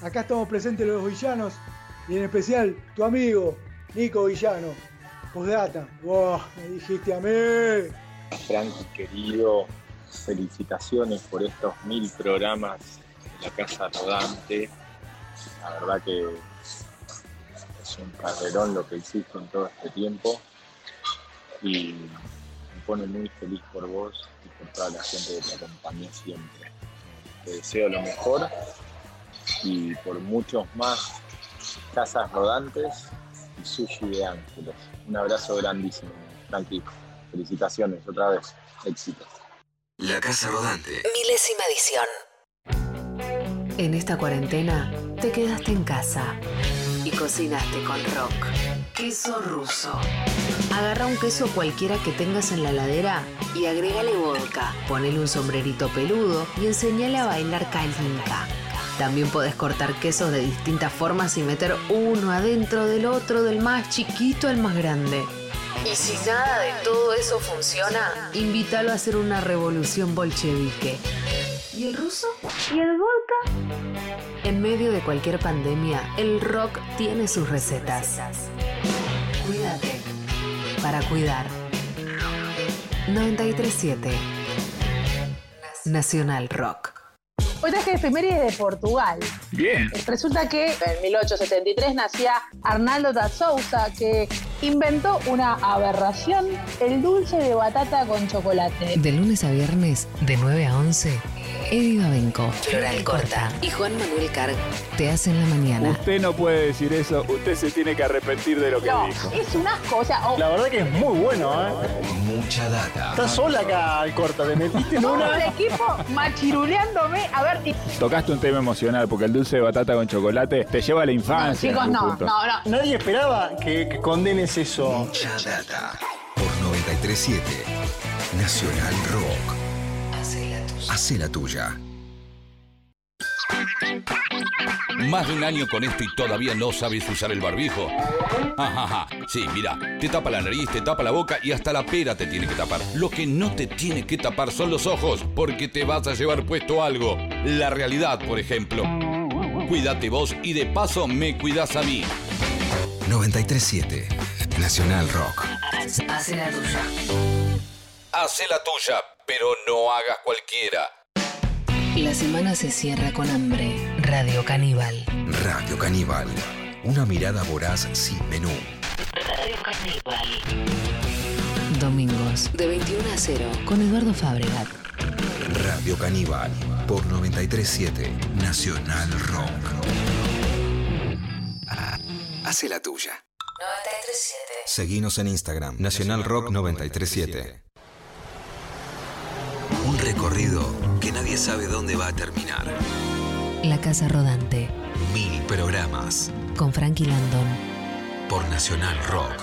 Acá estamos presentes los villanos y en especial tu amigo, Nico Villano. Postdata, me dijiste a mí. Frankie querido, felicitaciones por estos mil programas de la Casa Rodante. La verdad que es un carrerón lo que hiciste en todo este tiempo y me pone muy feliz por vos y por toda la gente que te acompañó siempre. Te deseo lo mejor y por muchos más casas rodantes y sushi de ángeles. Un abrazo grandísimo, Frankie. Felicitaciones otra vez. Éxitos. La Casa Rodante. Milésima edición. En esta cuarentena te quedaste en casa y cocinaste con rock. Queso ruso. Agarra un queso cualquiera que tengas en la heladera y agrégale vodka. Ponele un sombrerito peludo y enseñale a bailar calinca. También podés cortar quesos de distintas formas y meter uno adentro del otro, del más chiquito al más grande. Y si nada de todo eso funciona, invítalo a hacer una revolución bolchevique. ¿Y el ruso? ¿Y el vodka? En medio de cualquier pandemia, el rock tiene sus recetas. Cuídate. Para cuidar. 937 Nacional Rock. Hoy traje efemérides de Portugal. Bien. Resulta que en 1873 nacía Arnaldo da Souza, que inventó una aberración, el dulce de batata con chocolate. De lunes a viernes, de 9 a 11, Eddie Babenco, Floral Corta y Juan Manuel Carg te hacen la mañana. Usted no puede decir eso, usted se tiene que arrepentir de lo que No, dijo. es un asco, o sea, o- La verdad que es muy bueno, ¿eh? Mucha data. Estás sola acá al corta, te metiste en todo el una. equipo machiruleándome. A ver, Tocaste un tema emocional porque el dulce de batata con chocolate te lleva a la infancia. chicos, no, punto. no, no. Nadie esperaba que, que condenes eso. Mucha data. Por 937 Nacional Rock. Hace la tuya. Más de un año con esto y todavía no sabes usar el barbijo. Ajaja, sí, mira, te tapa la nariz, te tapa la boca y hasta la pera te tiene que tapar. Lo que no te tiene que tapar son los ojos, porque te vas a llevar puesto algo. La realidad, por ejemplo. Cuídate vos y de paso me cuidas a mí. 937 Nacional Rock. Hace la tuya. Hacé la tuya, pero no hagas cualquiera. La semana se cierra con hambre. Radio Caníbal. Radio Caníbal. Una mirada voraz sin menú. Radio Caníbal. Domingos, de 21 a 0, con Eduardo Fabregat. Radio Caníbal. Por 937 Nacional Rock. Ah, Hace la tuya. 937. Seguinos en Instagram. Nacional Rock 937. Un recorrido que nadie sabe dónde va a terminar. La Casa Rodante, Mil programas con Frankie Landon. por Nacional Rock.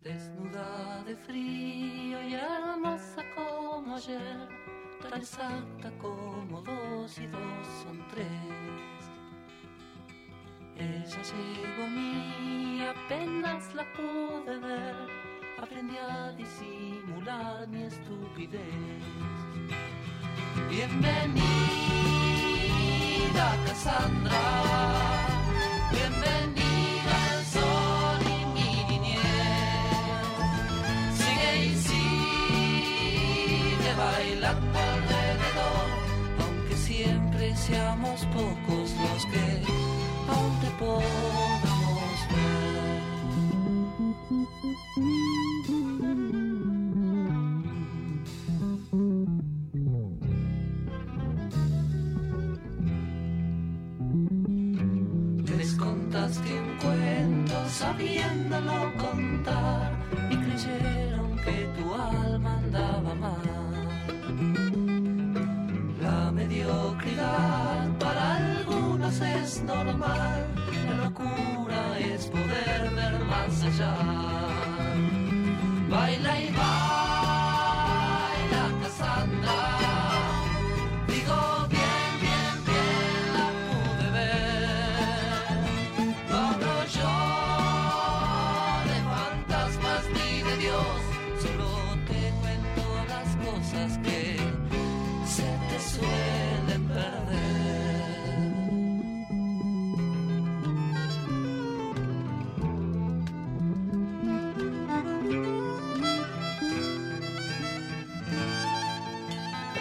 Desnuda de frío y hermosa como ayer, tan exacta como dos y dos son tres. Ella llegó a mí, apenas la pude ver, aprendí a disimular mi estupidez. Bienvenida, Cassandra. Bienvenida al sol y mi niñez. Sigue y sigue bailando alrededor, aunque siempre seamos pocos sabiéndolo contar y creyeron que tu alma andaba mal. La mediocridad para es normal. La locura es poder ver más allá. Baila y baila.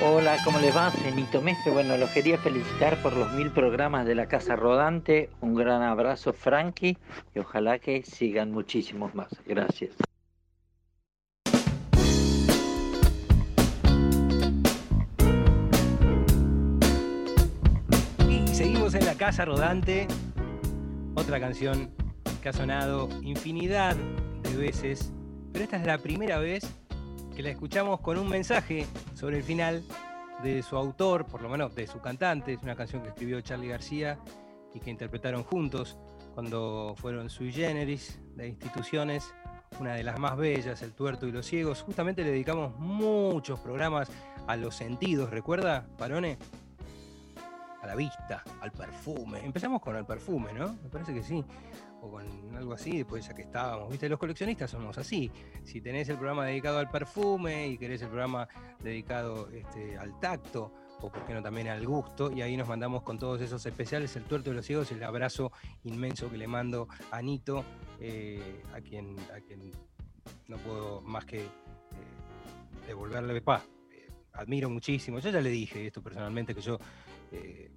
Hola, ¿cómo les va? Cenito Mestre. Bueno, los quería felicitar por los mil programas de la Casa Rodante. Un gran abrazo, Frankie, y ojalá que sigan muchísimos más. Gracias. Y seguimos en la casa rodante. Otra canción que ha sonado infinidad de veces, pero esta es la primera vez que la escuchamos con un mensaje sobre el final de su autor, por lo menos de su cantante. Es una canción que escribió Charlie García y que interpretaron juntos cuando fueron sui generis de instituciones, una de las más bellas, El Tuerto y los Ciegos. Justamente le dedicamos muchos programas a los sentidos, ¿recuerda, Parone? A la vista, al perfume. Empezamos con el perfume, ¿no? Me parece que sí. O con algo así, después ya que estábamos. ¿Viste? Los coleccionistas somos así. Si tenés el programa dedicado al perfume y querés el programa dedicado este, al tacto, o por qué no también al gusto, y ahí nos mandamos con todos esos especiales, el tuerto de los ciegos, el abrazo inmenso que le mando a Nito, eh, a, quien, a quien no puedo más que eh, devolverle paz. admiro muchísimo. Yo ya le dije esto personalmente, que yo eh,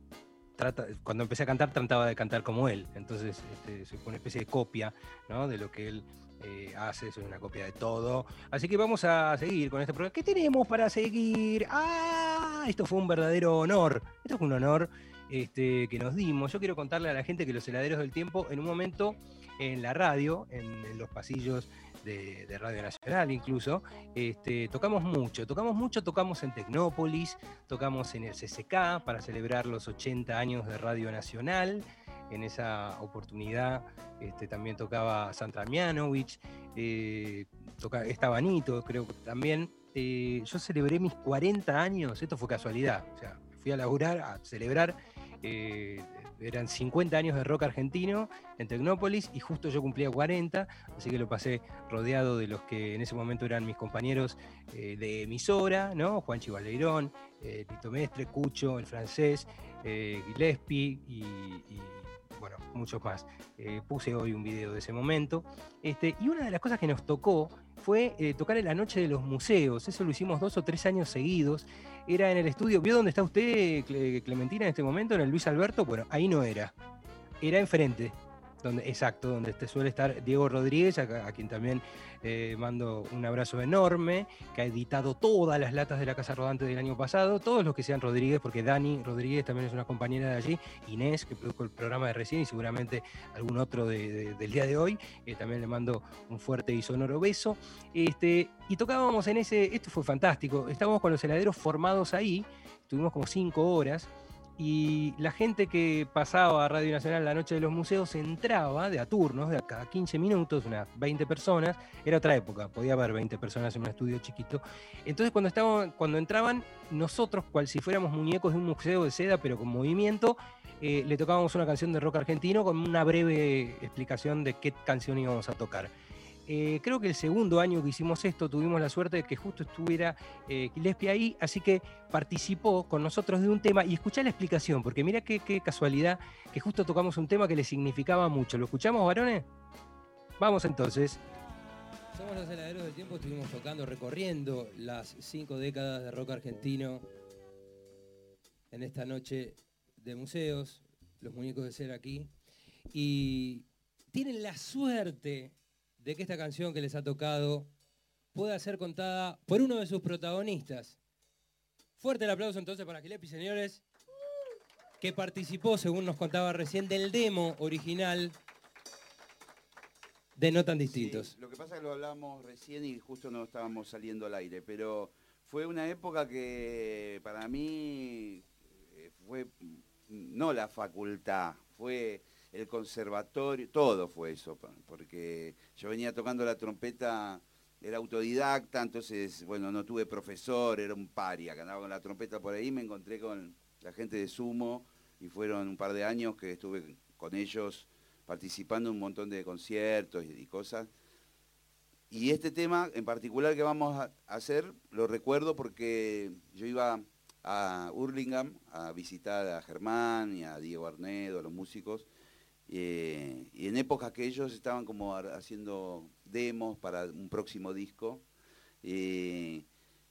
cuando empecé a cantar trataba de cantar como él. Entonces este, una especie de copia de lo que él eh, hace, soy una copia de todo. Así que vamos a seguir con este programa. ¿Qué tenemos para seguir? ¡Ah! Esto fue un verdadero honor. Esto fue un honor este, que nos dimos. Yo quiero contarle a la gente que los heladeros del tiempo, en un momento en la radio, en los pasillos de, Radio Nacional incluso, este, tocamos mucho, tocamos mucho, tocamos en Tecnópolis, tocamos en el CCK para celebrar los 80 años de Radio Nacional. En esa oportunidad este, también tocaba Sandra Mianovich, eh, estaba Nito, creo que también. Eh, yo celebré mis 40 años, esto fue casualidad, o sea, fui a laburar, a celebrar eh, eran 50 años de rock argentino en Tecnópolis y justo yo cumplía 40, así que lo pasé rodeado de los que en ese momento eran mis compañeros eh, de emisora, ¿no? Juan Chivaleirón, eh, Tito Mestre, Cucho, el francés, eh, Gillespie y, bueno, muchos más. Eh, puse hoy un video de ese momento. Este, y una de las cosas que nos tocó fue eh, tocar en la noche de los museos. Eso lo hicimos dos o tres años seguidos. Era en el estudio. ¿Vio dónde está usted, Cle- Clementina, en este momento? En el Luis Alberto. Bueno, ahí no era. Era enfrente. Donde, exacto, donde este suele estar Diego Rodríguez, a, quien también eh, mando un abrazo enorme, que ha editado todas las latas de la Casa Rodante del año pasado, todos los que sean Rodríguez, porque Dani Rodríguez también es una compañera de allí, Inés, que produjo el programa de recién, y seguramente algún otro de- de- del día de hoy, eh, también le mando un fuerte y sonoro beso. Este, y tocábamos en ese, esto fue fantástico, estábamos con los heladeros formados ahí, estuvimos como cinco horas, y la gente que pasaba a Radio Nacional la noche de los museos entraba de a turnos, de a cada 15 minutos, unas 20 personas, era otra época, podía haber 20 personas en un estudio chiquito. Entonces cuando, estaban, cuando entraban, nosotros, cual si fuéramos muñecos de un museo de seda, pero con movimiento, eh, le tocábamos una canción de rock argentino con una breve explicación de qué canción íbamos a tocar. Eh, creo que el segundo año que hicimos esto tuvimos la suerte de que justo estuviera eh, ahí, así que participó con nosotros de un tema y escuchá la explicación, porque mira qué, casualidad que justo tocamos un tema que le significaba mucho. ¿Lo escuchamos, varones? Vamos entonces. Somos los heladeros del tiempo, estuvimos tocando, recorriendo las cinco décadas de rock argentino en esta noche de museos, los muñecos de cera aquí, y tienen la suerte de que esta canción que les ha tocado pueda ser contada por uno de sus protagonistas. Fuerte el aplauso entonces para Gillespie, señores, que participó, según nos contaba recién, del demo original de No Tan Distintos. Lo que pasa es que lo hablamos recién y justo no estábamos saliendo al aire, pero fue una época que para mí eh, fue no la facultad, fue el conservatorio, todo fue eso, porque yo venía tocando la trompeta, era autodidacta, entonces, bueno, no tuve profesor, era un paria, que andaba con la trompeta por ahí, me encontré con la gente de Sumo y fueron un par de años que estuve con ellos participando en un montón de conciertos y, y cosas. Y este tema en particular que vamos a hacer, lo recuerdo porque yo iba a Hurlingham a visitar a Germán y a Diego Arnedo, a los músicos, eh, y en épocas que ellos estaban como haciendo demos para un próximo disco. eh,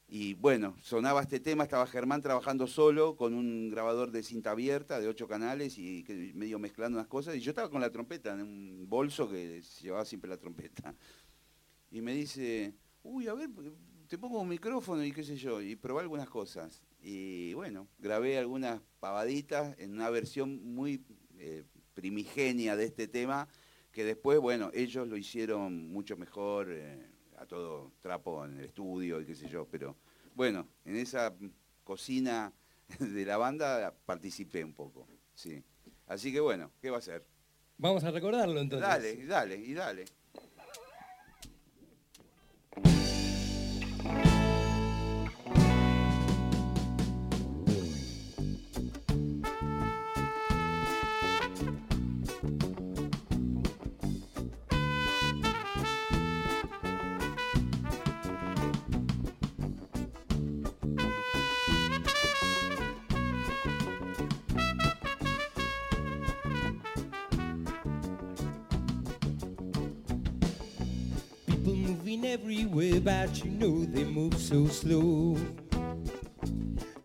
y bueno, sonaba este tema, estaba Germán trabajando solo con un grabador de cinta abierta de ocho canales y medio mezclando unas cosas. Y yo estaba con la trompeta en un bolso que llevaba siempre la trompeta. Y me dice, uy, a ver, te pongo un micrófono y qué sé yo, y probé algunas cosas. Y bueno, grabé algunas pavaditas en una versión muy eh, primigenia de este tema, que después, bueno, ellos lo hicieron mucho mejor, eh, a todo trapo en el estudio y qué sé yo, pero bueno, en esa cocina de la banda participé un poco, sí. Así que bueno, ¿qué va a ser? Vamos a recordarlo entonces. Dale, y dale, y dale. But you know they move so slow.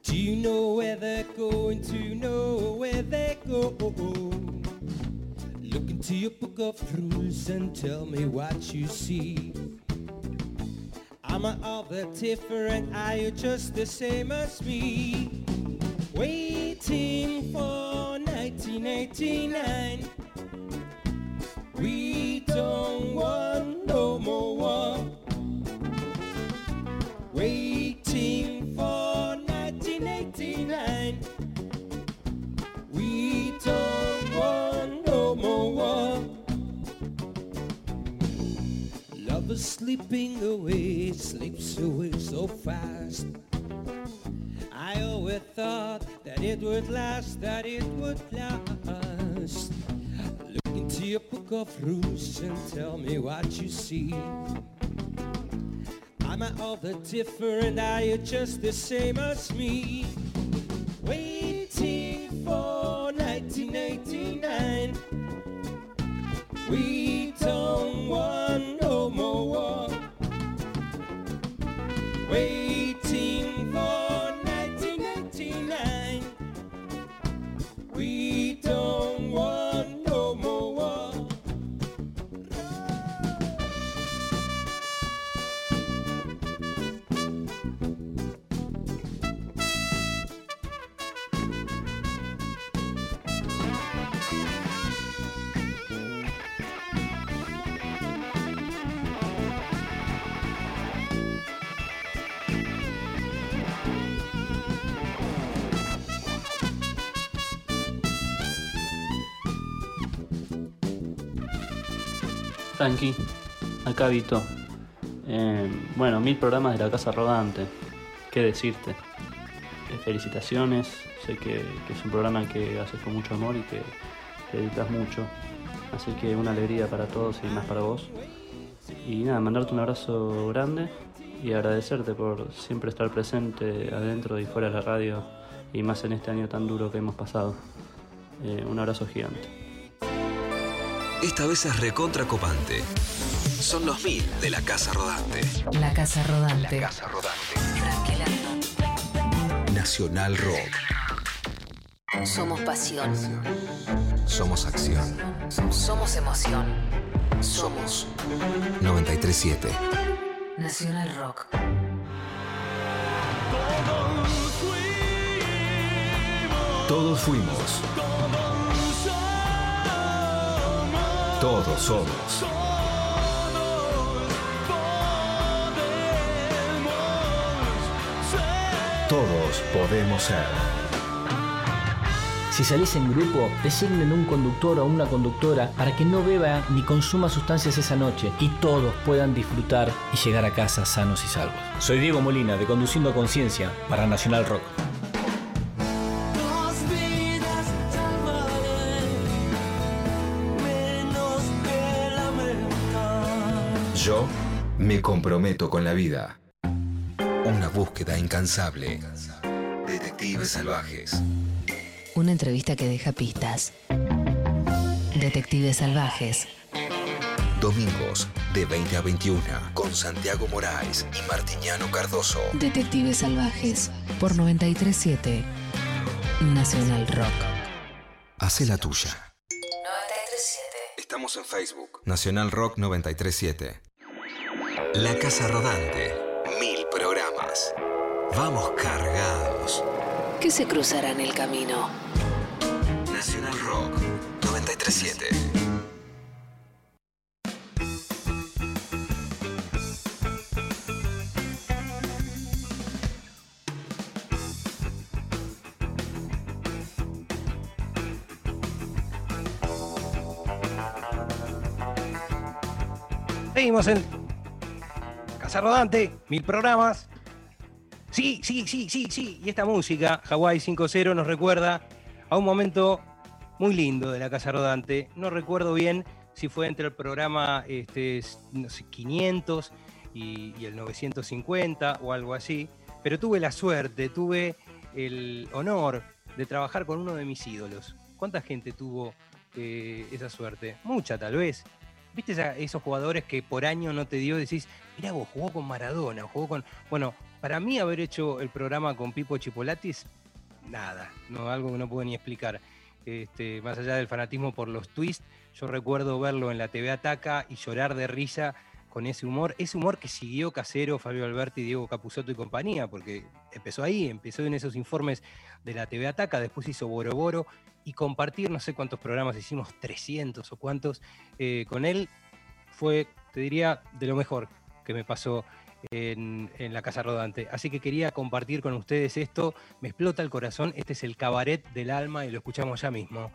Do you know where they're going to know where they go? Look into your book of rules and tell me what you see. Am I all that different? Are you just the same as me? Waiting for 1989. Sleeping away, sleeps away so fast. I always thought that it would last, that it would last. Look into your book of rules and tell me what you see. Am I all that different? Are you just the same as me? Frankie, acá Vito. Eh, bueno, mil programas de la Casa Rodante. ¿Qué decirte? Eh, felicitaciones. Sé que, que es un programa que haces con mucho amor y que te dedicas mucho. Así que una alegría para todos y más para vos. Y nada, mandarte un abrazo grande y agradecerte por siempre estar presente adentro y fuera de la radio y más en este año tan duro que hemos pasado. Eh, un abrazo gigante. Esta vez es recontra copante. Son los mil de la Casa Rodante. La Casa Rodante. La Casa Rodante. Nacional Rock. Somos pasión. Somos acción. Somos emoción. Somos 937. Nacional Rock. Todos fuimos. Todos somos. Todos podemos ser. Si salís en grupo, designen un conductor o una conductora para que no beba ni consuma sustancias esa noche y todos puedan disfrutar y llegar a casa sanos y salvos. Soy Diego Molina de Conduciendo a Conciencia para Nacional Rock. Me Me comprometo con la vida. Una búsqueda incansable. Detectives salvajes. Una entrevista que deja pistas. Detectives salvajes. Domingos de 20 a 21 con Santiago Moraes y Martiniano Cardoso. Detectives salvajes. Por 937 Nacional Rock. Hace la tuya. 937. Estamos en Facebook. Nacional Rock 937. La Casa Rodante. Mil programas. Vamos cargados. ¿Qué se cruzará en el camino? Nacional Rock 937. Seguimos en Casa Rodante, mil programas. Sí, sí, sí, sí, sí. Y esta música, Hawaii 5.0, nos recuerda a un momento muy lindo de la Casa Rodante. No recuerdo bien si fue entre el programa este, no sé, 500 y, y el 950 o algo así, pero tuve la suerte, tuve el honor de trabajar con uno de mis ídolos. ¿Cuánta gente tuvo eh, esa suerte? Mucha tal vez. ¿Viste esa- esos jugadores que por año no te dio? Decís, mira vos, jugó con Maradona, jugó con... Bueno, para mí haber hecho el programa con Pipo Chipolatis, nada, no, algo que no puedo ni explicar. Este, más allá del fanatismo por los twists, yo recuerdo verlo en la TV Ataca y llorar de risa con ese humor, ese humor que siguió Casero, Fabio Alberti, Diego Capuzotto y compañía, porque empezó ahí, empezó en esos informes de la TV Ataca, después hizo Boro Boro y compartir no sé cuántos programas hicimos, 300 o cuántos, eh, con él fue, te diría, de lo mejor que me pasó en, en la Casa Rodante. Así que quería compartir con ustedes esto, me explota el corazón, este es el cabaret del alma y lo escuchamos ya mismo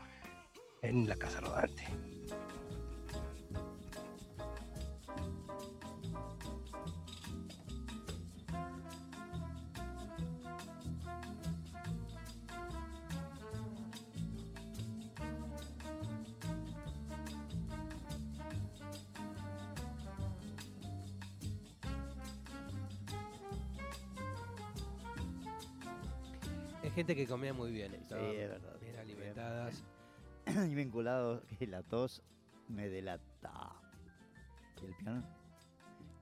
en la Casa Rodante. Gente que comía muy bien. Sí, es verdad. Bien alimentadas. y vinculado que la tos me delata. ¿Y el piano?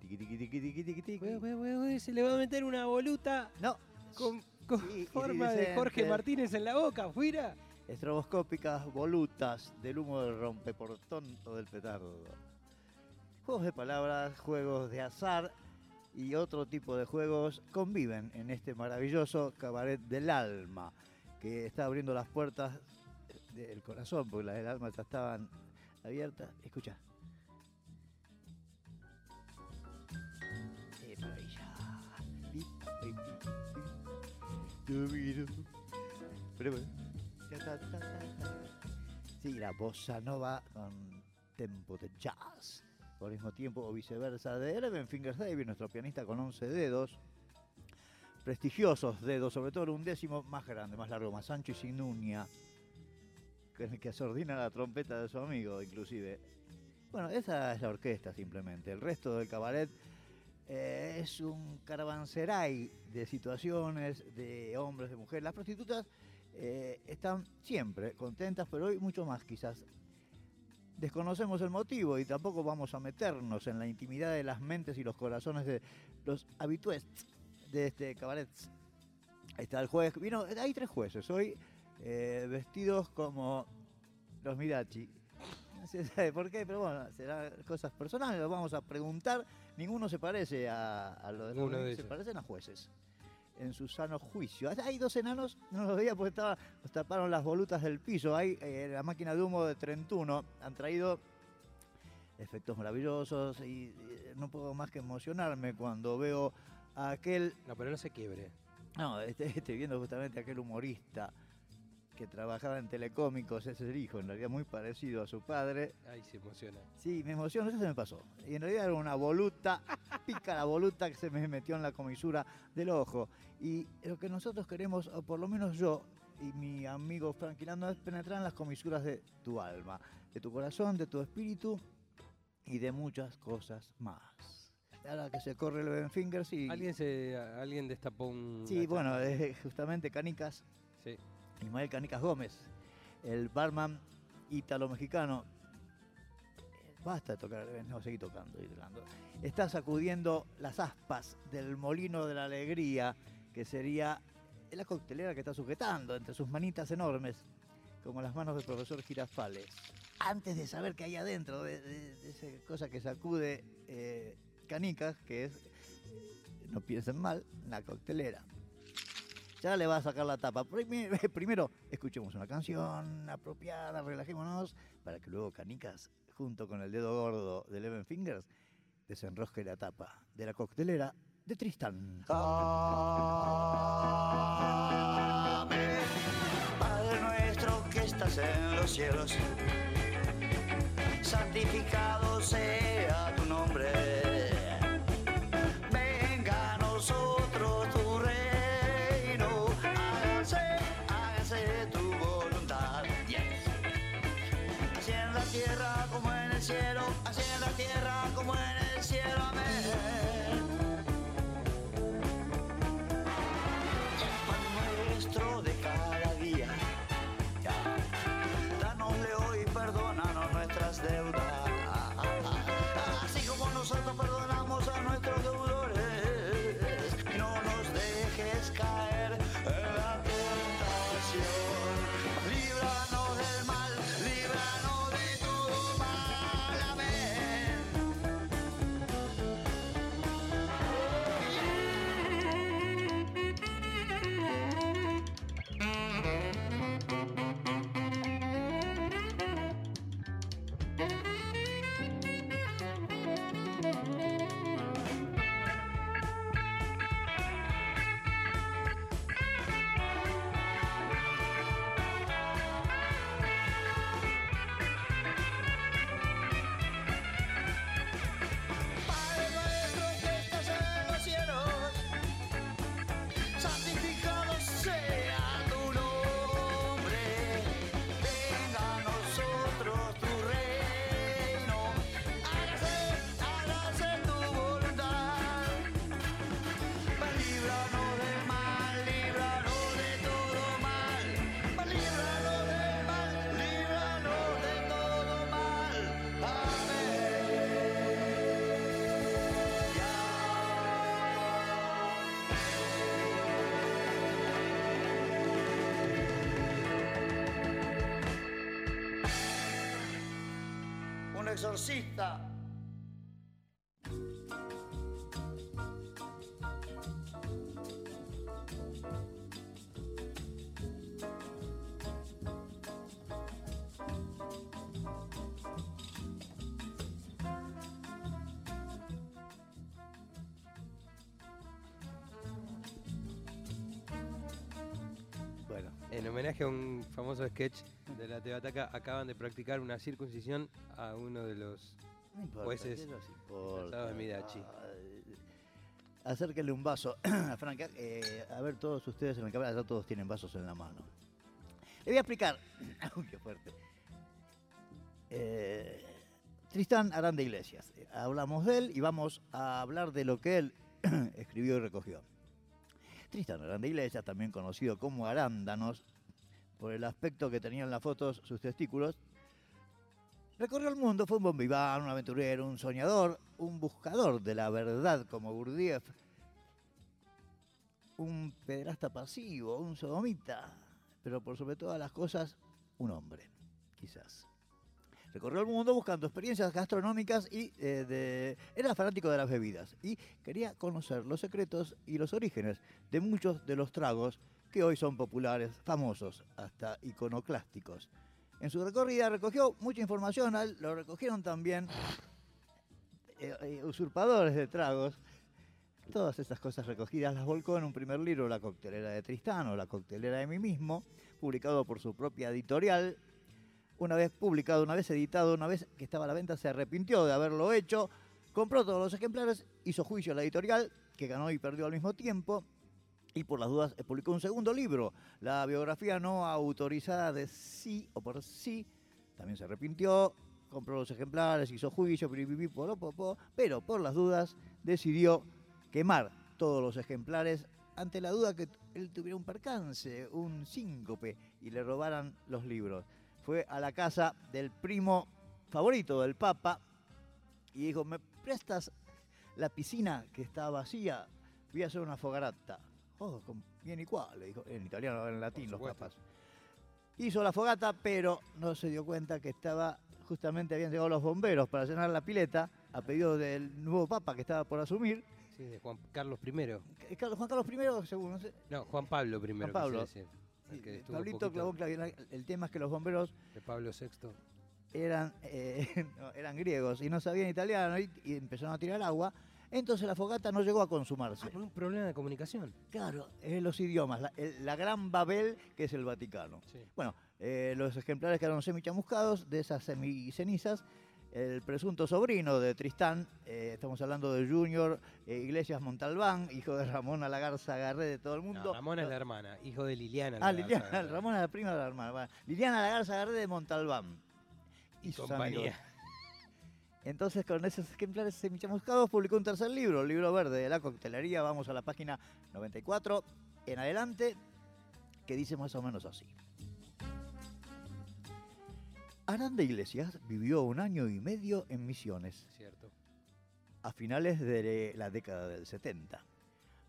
Tiqui, tiqui, tiqui, tiqui, tiqui, tiqui. Ué, ué, se le va a meter una voluta. No. Con, con Sí, forma de. Jorge Martínez en la boca, fuera. Estroboscópicas volutas del humo del rompeportón o del petardo. Juegos de palabras, juegos de azar y otro tipo de juegos conviven en este maravilloso cabaret del alma que está abriendo las puertas del corazón, porque las del alma ya estaban abiertas. Escucha. Sí, la bossa nova con tempo de jazz. Por mismo tiempo o viceversa de Eleven Fingers David, nuestro pianista con 11 dedos. Prestigiosos dedos, sobre todo un décimo más grande, más largo, más ancho y sin uña. Con el que asordina la trompeta de su amigo, inclusive. Bueno, esa es la orquesta simplemente. El resto del cabaret eh, es un caravanserai de situaciones, de hombres, de mujeres. Las prostitutas eh, están siempre contentas, pero hoy mucho más quizás. Desconocemos el motivo y tampoco vamos a meternos en la intimidad de las mentes y los corazones de los habitués de este cabaret. Ahí está el juez. Vino, hay tres jueces hoy eh, vestidos como los Mirachi. No se sabe por qué, pero bueno, serán cosas personales, lo vamos a preguntar. Ninguno se parece a, a lo de los se parecen a jueces. En su sano juicio. Hay dos enanos, no los veía porque estaba, nos taparon las volutas del piso. Hay eh, la máquina de humo de Trentuno. Han traído efectos maravillosos y, no puedo más que emocionarme cuando veo a aquel No, pero no se quiebre. no, este- estoy viendo justamente aquel humorista que trabajaba en Telecómicos, ese es el hijo, en realidad muy parecido a su padre. Ay, se emociona. Sí, me emociona, eso se me pasó. Y en realidad era una voluta, pica la voluta que se me metió en la comisura del ojo. Y lo que nosotros queremos, o por lo menos yo y mi amigo Frankie Lando, es penetrar en las comisuras de tu alma, de tu corazón, de tu espíritu y de muchas cosas más. ahora que se corre el Ben Fingers y... Alguien, se, alguien destapó un... Sí, bueno, es justamente Canicas, Sí. Ismael Canicas Gómez, el barman ítalo-mexicano. Basta de tocar, eh, no, seguí tocando, seguí tocando. Está sacudiendo las aspas del molino de la alegría, que sería la coctelera que está sujetando entre sus manitas enormes, como las manos del profesor Girafales. Antes de saber qué hay adentro de, esa cosa que sacude eh, Canicas, que es, no piensen mal, la coctelera. Ya le va a sacar la tapa. Primero, escuchemos una canción apropiada, relajémonos, para que luego Canicas, junto con el dedo gordo de Eleven Fingers, desenrosque la tapa de la coctelera de Tristán. Padre nuestro que estás en los cielos, santificado sea tu nombre. Así en la tierra como en el cielo. Amén. Exorcista. Bueno. En homenaje a un famoso sketch de la Tebataca, acaban de practicar una circuncisión a uno de los No importa, jueces ¿qué nos importa? Midachi. Acérquenle un vaso a Frank. eh, a ver, todos ustedes en la cámara ya todos tienen vasos en la mano. Le voy a explicar. Uy, qué fuerte. Eh, Tristán Aranda Iglesias. Eh, Hablamos de él y vamos a hablar de lo que él escribió y recogió. Tristán Aranda Iglesias, también conocido como Arándanos, por el aspecto que tenían en las fotos sus testículos, recorrió el mundo, fue un bombiván, un aventurero, un soñador, un buscador de la verdad como Gurdjieff, un pederasta pasivo, un sodomita, pero por sobre todas las cosas, un hombre, quizás. Recorrió el mundo buscando experiencias gastronómicas y eh, era fanático de las bebidas y quería conocer los secretos y los orígenes de muchos de los tragos que hoy son populares, famosos, hasta iconoclásticos. En su recorrida recogió mucha información, lo recogieron también eh, eh, usurpadores de tragos. Todas estas cosas recogidas las volcó en un primer libro, La coctelera de Tristán o La coctelera de mí mismo, publicado por su propia editorial. Una vez publicado, una vez editado, una vez que estaba a la venta, se arrepintió de haberlo hecho, compró todos los ejemplares, hizo juicio a la editorial, que ganó y perdió al mismo tiempo, y por las dudas eh, publicó un segundo libro, la biografía no autorizada de sí o por sí. También se arrepintió, compró los ejemplares, hizo juicio, pero por las dudas decidió quemar todos los ejemplares ante la duda que él tuviera un percance, un síncope, y le robaran los libros. Fue a la casa del primo favorito del Papa y dijo, ¿me prestas la piscina que está vacía? Voy a hacer una fogarata. Oh, bien y le dijo, en italiano, en latín, los papas. Hizo la fogata, pero no se dio cuenta que estaba, justamente habían llegado los bomberos para llenar la pileta, a pedido del nuevo papa que estaba por asumir. Sí, de Juan Carlos I. Eh, Carlos- Juan Carlos I, según, no sé. No, Juan Pablo I. Juan Pablo. decir. El que Pablito clavó. El tema es que los bomberos De Pablo VI. eran, eh, no, eran griegos y no sabían italiano y, y empezaron a tirar agua. Entonces la fogata no llegó a consumarse. un problema de comunicación. Claro, es los idiomas, la, el- la gran Babel que es el Vaticano. Bueno, eh, los ejemplares quedaron semichamuscados de esas semicenizas. El presunto sobrino de Tristán, eh, estamos hablando de Junior eh, Iglesias Montalbán, hijo de Ramón Alagarza Garré de todo el mundo. No, Ramona es la hermana, hijo de Liliana. Ah, Liliana. Ramón es la prima de la hermana. Bueno, Liliana Lagarza Garré de Montalbán. Y, sus compañía. amigos. Entonces, con esos ejemplares semichamuscados, publicó un tercer libro, el libro verde de la coctelería. Vamos a la página 94 en adelante, que dice más o menos así. Aranda Iglesias vivió un año y medio en Misiones Cierto. a finales de la década del 70.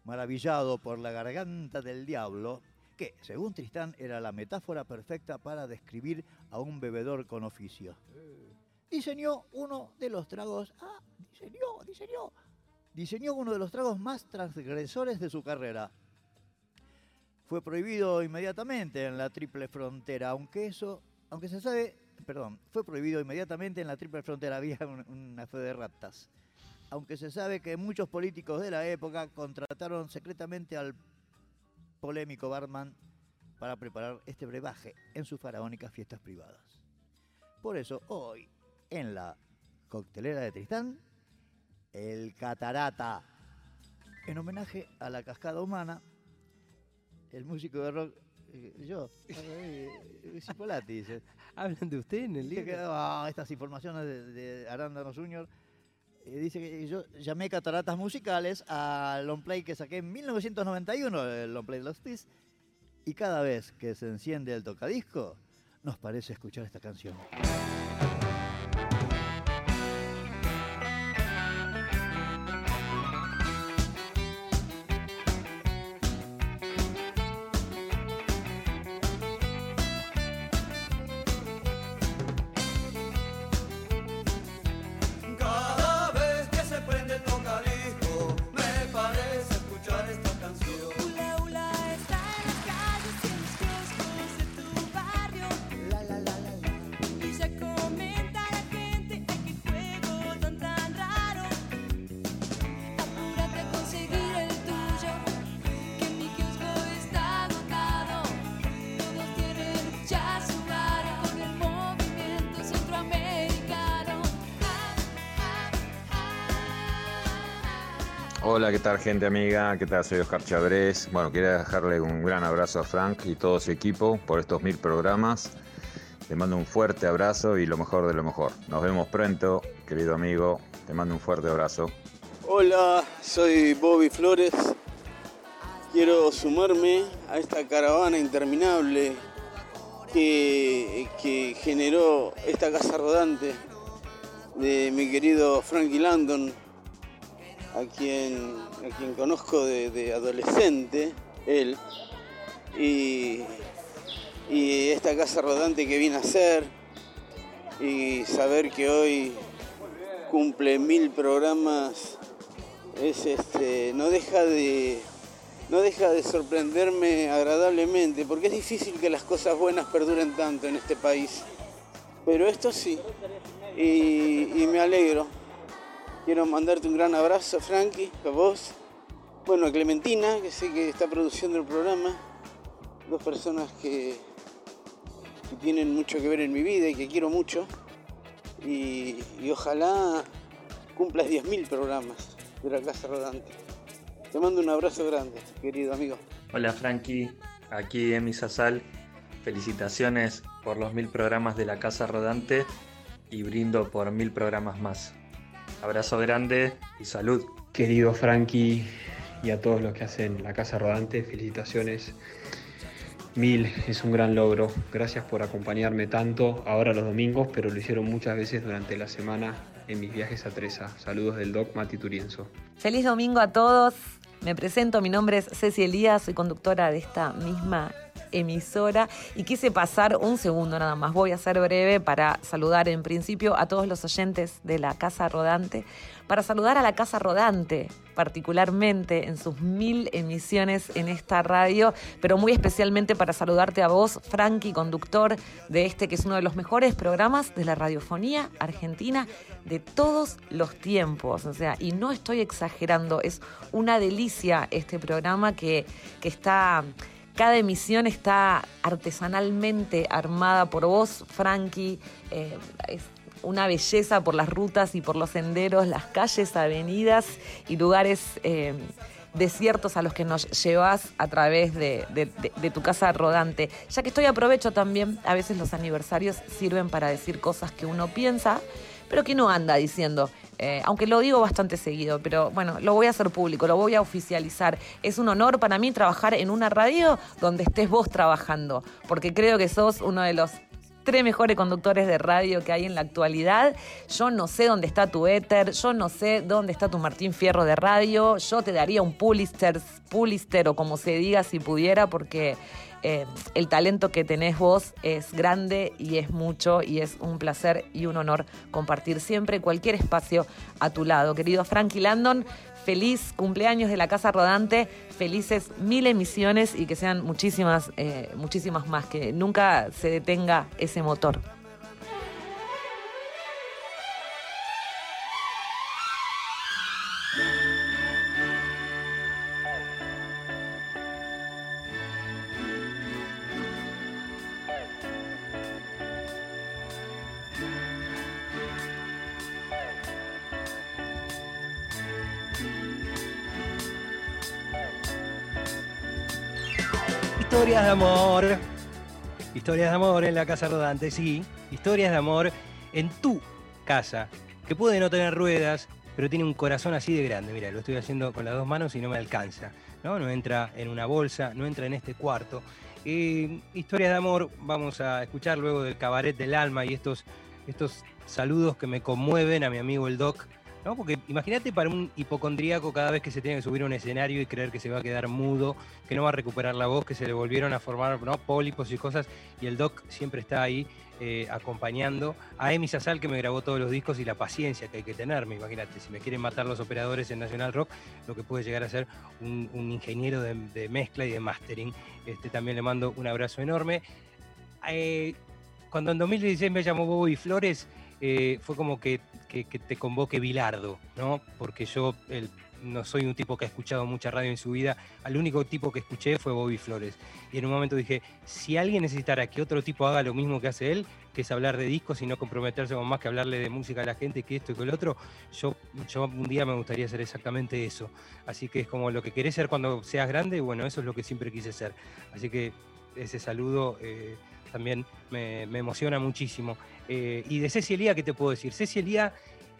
Maravillado por la garganta del diablo, que, según Tristán, era la metáfora perfecta para describir a un bebedor con oficio. Diseñó uno de los tragos. Ah, diseñó, diseñó. Diseñó uno de los tragos más transgresores de su carrera. Fue prohibido inmediatamente en la triple frontera, aunque eso, aunque se sabe, perdón, fue prohibido inmediatamente en la triple frontera, había un- una fe de ratas. Aunque se sabe que muchos políticos de la época contrataron secretamente al polémico barman para preparar este brebaje en sus faraónicas fiestas privadas. Por eso hoy, en la coctelera de Tristán, el catarata, en homenaje a la cascada humana, el músico de rock, eh, yo, eh, Cipolati, dice. ¿Hablan de usted en el libro? que, ah, estas informaciones de, de Arándano Junior. eh, dice que yo llamé cataratas musicales al long play que saqué en 1991, el long play de los Tis, y cada vez que se enciende el tocadisco, nos parece escuchar esta canción. Gente amiga? ¿Qué tal? Soy Oscar Chabrés. Bueno, quería dejarle un gran abrazo a Frank y todo su equipo por estos mil programas. Le mando un fuerte abrazo y lo mejor de lo mejor. Nos vemos pronto, querido amigo. Te mando un fuerte abrazo. Hola, soy Bobby Flores. Quiero sumarme a esta caravana interminable que, que generó esta casa rodante de mi querido Frankie Landon, a quien, a quien conozco de, adolescente, él, y, esta casa rodante que vine a hacer, y saber que hoy cumple mil programas es este no deja de no deja de sorprenderme agradablemente porque es difícil que las cosas buenas perduren tanto en este país. Pero esto sí y me alegro quiero mandarte un gran abrazo Frankie a vos bueno a Clementina que sé que está produciendo el programa dos personas que, tienen mucho que ver en mi vida y que quiero mucho y, y ojalá cumplas 10.000 programas de la Casa Rodante. Te mando un abrazo grande, querido amigo. Hola Frankie, aquí Emi Sasal. Felicitaciones por los mil programas de la Casa Rodante y brindo por mil programas más. Abrazo grande y salud. Querido Frankie y a todos los que hacen la Casa Rodante, felicitaciones. Mil es un gran logro. Gracias por acompañarme tanto ahora los domingos, pero lo hicieron muchas veces durante la semana en mis viajes a Treza. Saludos del Doc Mati Turienzo. Feliz domingo a todos. Me presento, mi nombre es Ceci Elías, soy conductora de esta misma emisora y quise pasar un segundo nada más. Voy a ser breve para saludar en principio a todos los oyentes de la Casa Rodante, para saludar a la Casa Rodante particularmente en sus mil emisiones en esta radio, pero muy especialmente para saludarte a vos, Frankie, conductor de este que es uno de los mejores programas de la radiofonía argentina de todos los tiempos. O sea, y no estoy exagerando, es una delicia este programa que, que está cada emisión está artesanalmente armada por vos, Frankie. Eh, es una belleza por las rutas y por los senderos, las calles, avenidas y lugares eh, desiertos a los que nos llevas a través de, de- tu casa rodante. Ya que estoy aprovecho también, a veces los aniversarios sirven para decir cosas que uno piensa, pero que no anda diciendo. Eh, aunque lo digo bastante seguido, pero bueno, lo voy a hacer público, lo voy a oficializar. Es un honor para mí trabajar en una radio donde estés vos trabajando, porque creo que sos uno de los tres mejores conductores de radio que hay en la actualidad. Yo no sé dónde está tu éter, yo no sé dónde está tu Martín Fierro de radio. Yo te daría un Pulitzer, Pulitzer o como se diga si pudiera, porque eh, el talento que tenés vos es grande y es mucho y es un placer y un honor compartir siempre cualquier espacio a tu lado. Querido Frankie Landon, feliz cumpleaños de la Casa Rodante, felices mil emisiones y que sean muchísimas, eh, muchísimas más, que nunca se detenga ese motor. Historias de amor. Historias de amor en la casa rodante, sí. Historias de amor en tu casa, que puede no tener ruedas, pero tiene un corazón así de grande. Mira, lo estoy haciendo con las dos manos y no me alcanza. No, no entra en una bolsa, no entra en este cuarto. Eh, historias de amor, vamos a escuchar luego del cabaret del alma y estos, estos saludos que me conmueven a mi amigo el Doc. ¿No? Porque imagínate para un hipocondríaco cada vez que se tiene que subir a un escenario y creer que se va a quedar mudo, que no va a recuperar la voz, que se le volvieron a formar ¿no? pólipos y cosas, y el doc siempre está ahí eh, acompañando a Emi Sasal que me grabó todos los discos y la paciencia que hay que tenerme. Imagínate, si me quieren matar los operadores en National Rock, lo que puede llegar a ser un, ingeniero de, mezcla y de mastering. Este, también le mando un abrazo enorme. Eh, cuando en 2016 me llamó Bobo y Flores, eh, fue como que, que- te convoque Bilardo, ¿no? Porque yo el- no soy un tipo que ha escuchado mucha radio en su vida. Al único tipo que escuché fue Bobby Flores. Y en un momento dije, si alguien necesitara que otro tipo haga lo mismo que hace él, que es hablar de discos y no comprometerse con más que hablarle de música a la gente, que esto y que el otro, yo, yo un día me gustaría hacer exactamente eso. Así que es como lo que querés ser cuando seas grande, bueno, eso es lo que siempre quise ser. Así que ese saludo eh, también me, emociona muchísimo. Eh, y de Ceci ¿qué te puedo decir? Ceci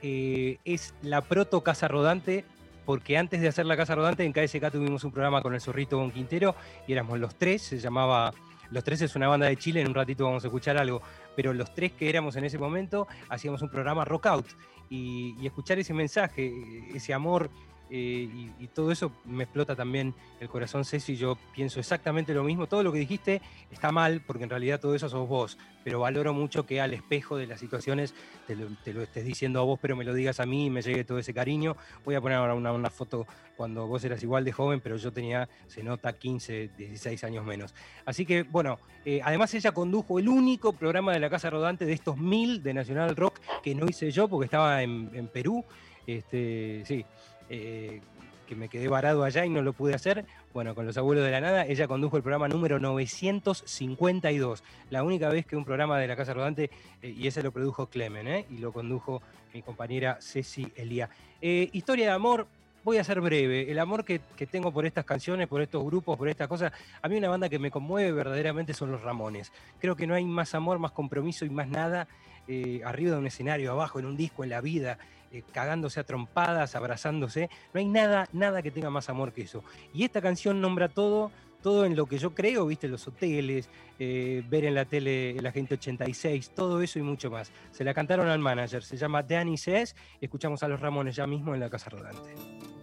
eh, es la proto casa rodante, porque antes de hacer la casa rodante en KSK tuvimos un programa con el Zorrito Bon Quintero y éramos los tres, se llamaba Los Tres es una banda de Chile, en un ratito vamos a escuchar algo, pero los tres que éramos en ese momento hacíamos un programa Rock Out y, escuchar ese mensaje, ese amor y, y todo eso me explota también el corazón, Ceci. Yo pienso exactamente lo mismo. Todo lo que dijiste está mal, porque en realidad todo eso sos vos. Pero valoro mucho que al espejo de las situaciones te lo, estés diciendo a vos, pero me lo digas a mí y me llegue todo ese cariño. Voy a poner ahora una, una foto cuando vos eras igual de joven, pero yo tenía, se nota, 15, 16 años menos. Así que, bueno, eh, además ella condujo el único programa de la Casa Rodante de estos mil de Nacional Rock que no hice yo porque estaba en, en Perú. Este, sí, eh, que me quedé varado allá y no lo pude hacer. Bueno, con los abuelos de la nada, ella condujo el programa número 952. La única vez que un programa de la Casa Rodante, eh, y ese lo produjo Clemen, ¿eh? y lo condujo mi compañera Ceci Elía. Eh, historia de amor, voy a ser breve. El amor que, que tengo por estas canciones, por estos grupos, por estas cosas. A mí una banda que me conmueve verdaderamente son los Ramones. Creo que no hay más amor, más compromiso y más nada eh, arriba de un escenario, abajo, en un disco, en la vida, eh, cagándose a trompadas, abrazándose. No hay nada, nada que tenga más amor que eso. Y esta canción nombra todo, todo en lo que yo creo, viste, los hoteles, eh, ver en la tele la gente 86, todo eso y mucho más. Se la cantaron al manager, se llama Danny Says, escuchamos a los Ramones ya mismo en la Casa Rodante.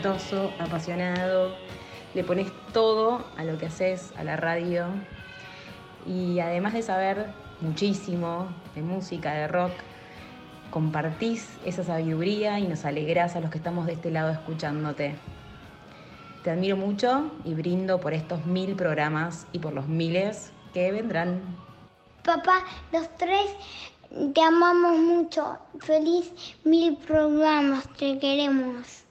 Talentoso, apasionado, le pones todo a lo que haces, a la radio. Y además de saber muchísimo de música, de rock, compartís esa sabiduría y nos alegrás a los que estamos de este lado escuchándote. Te admiro mucho y brindo por estos mil programas y por los miles que vendrán. Papá, los tres te amamos mucho. Feliz mil programas, te queremos.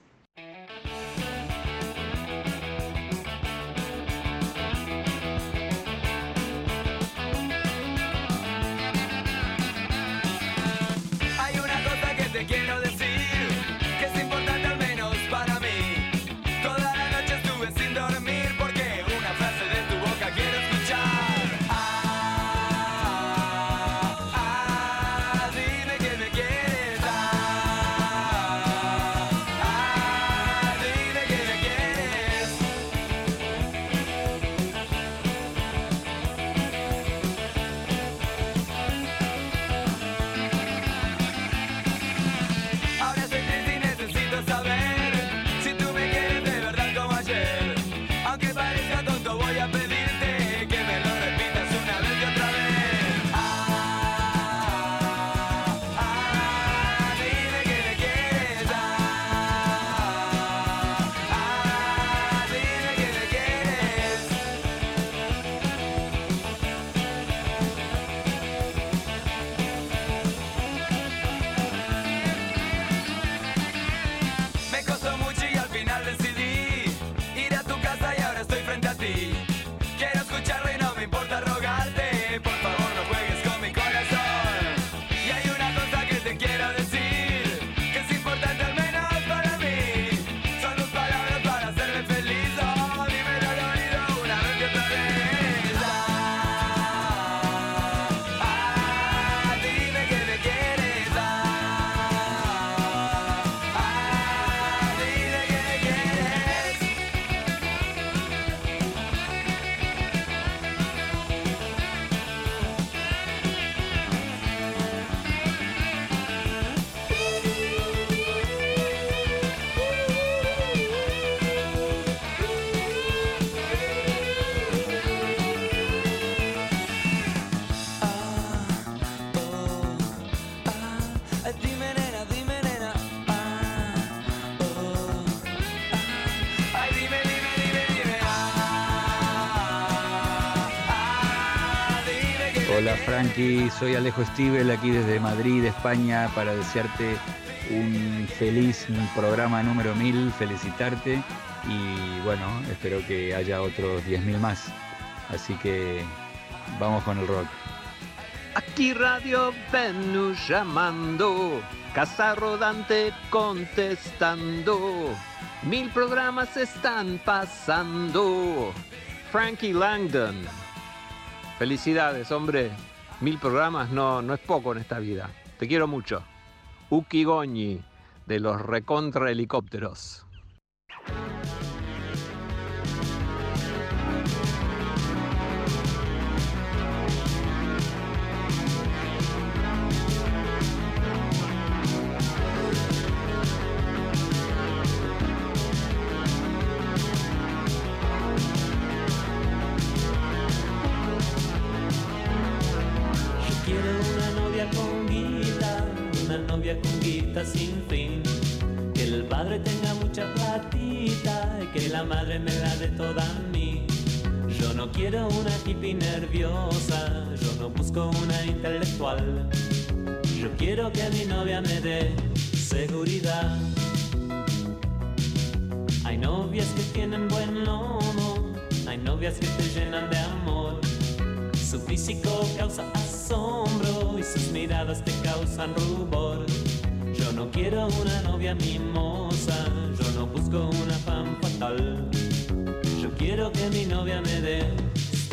Frankie, soy Alejo Stivel aquí desde Madrid, España, para desearte un feliz programa número 1000, felicitarte y bueno, espero que haya otros 10.000 más. Así que vamos con el rock. Aquí Radio Venus llamando, Casa Rodante contestando. Mil programas están pasando. Frankie Langdon. Felicidades, hombre. Mil programas no, no es poco en esta vida. Te quiero mucho. Uki Goñi, de los recontra helicópteros.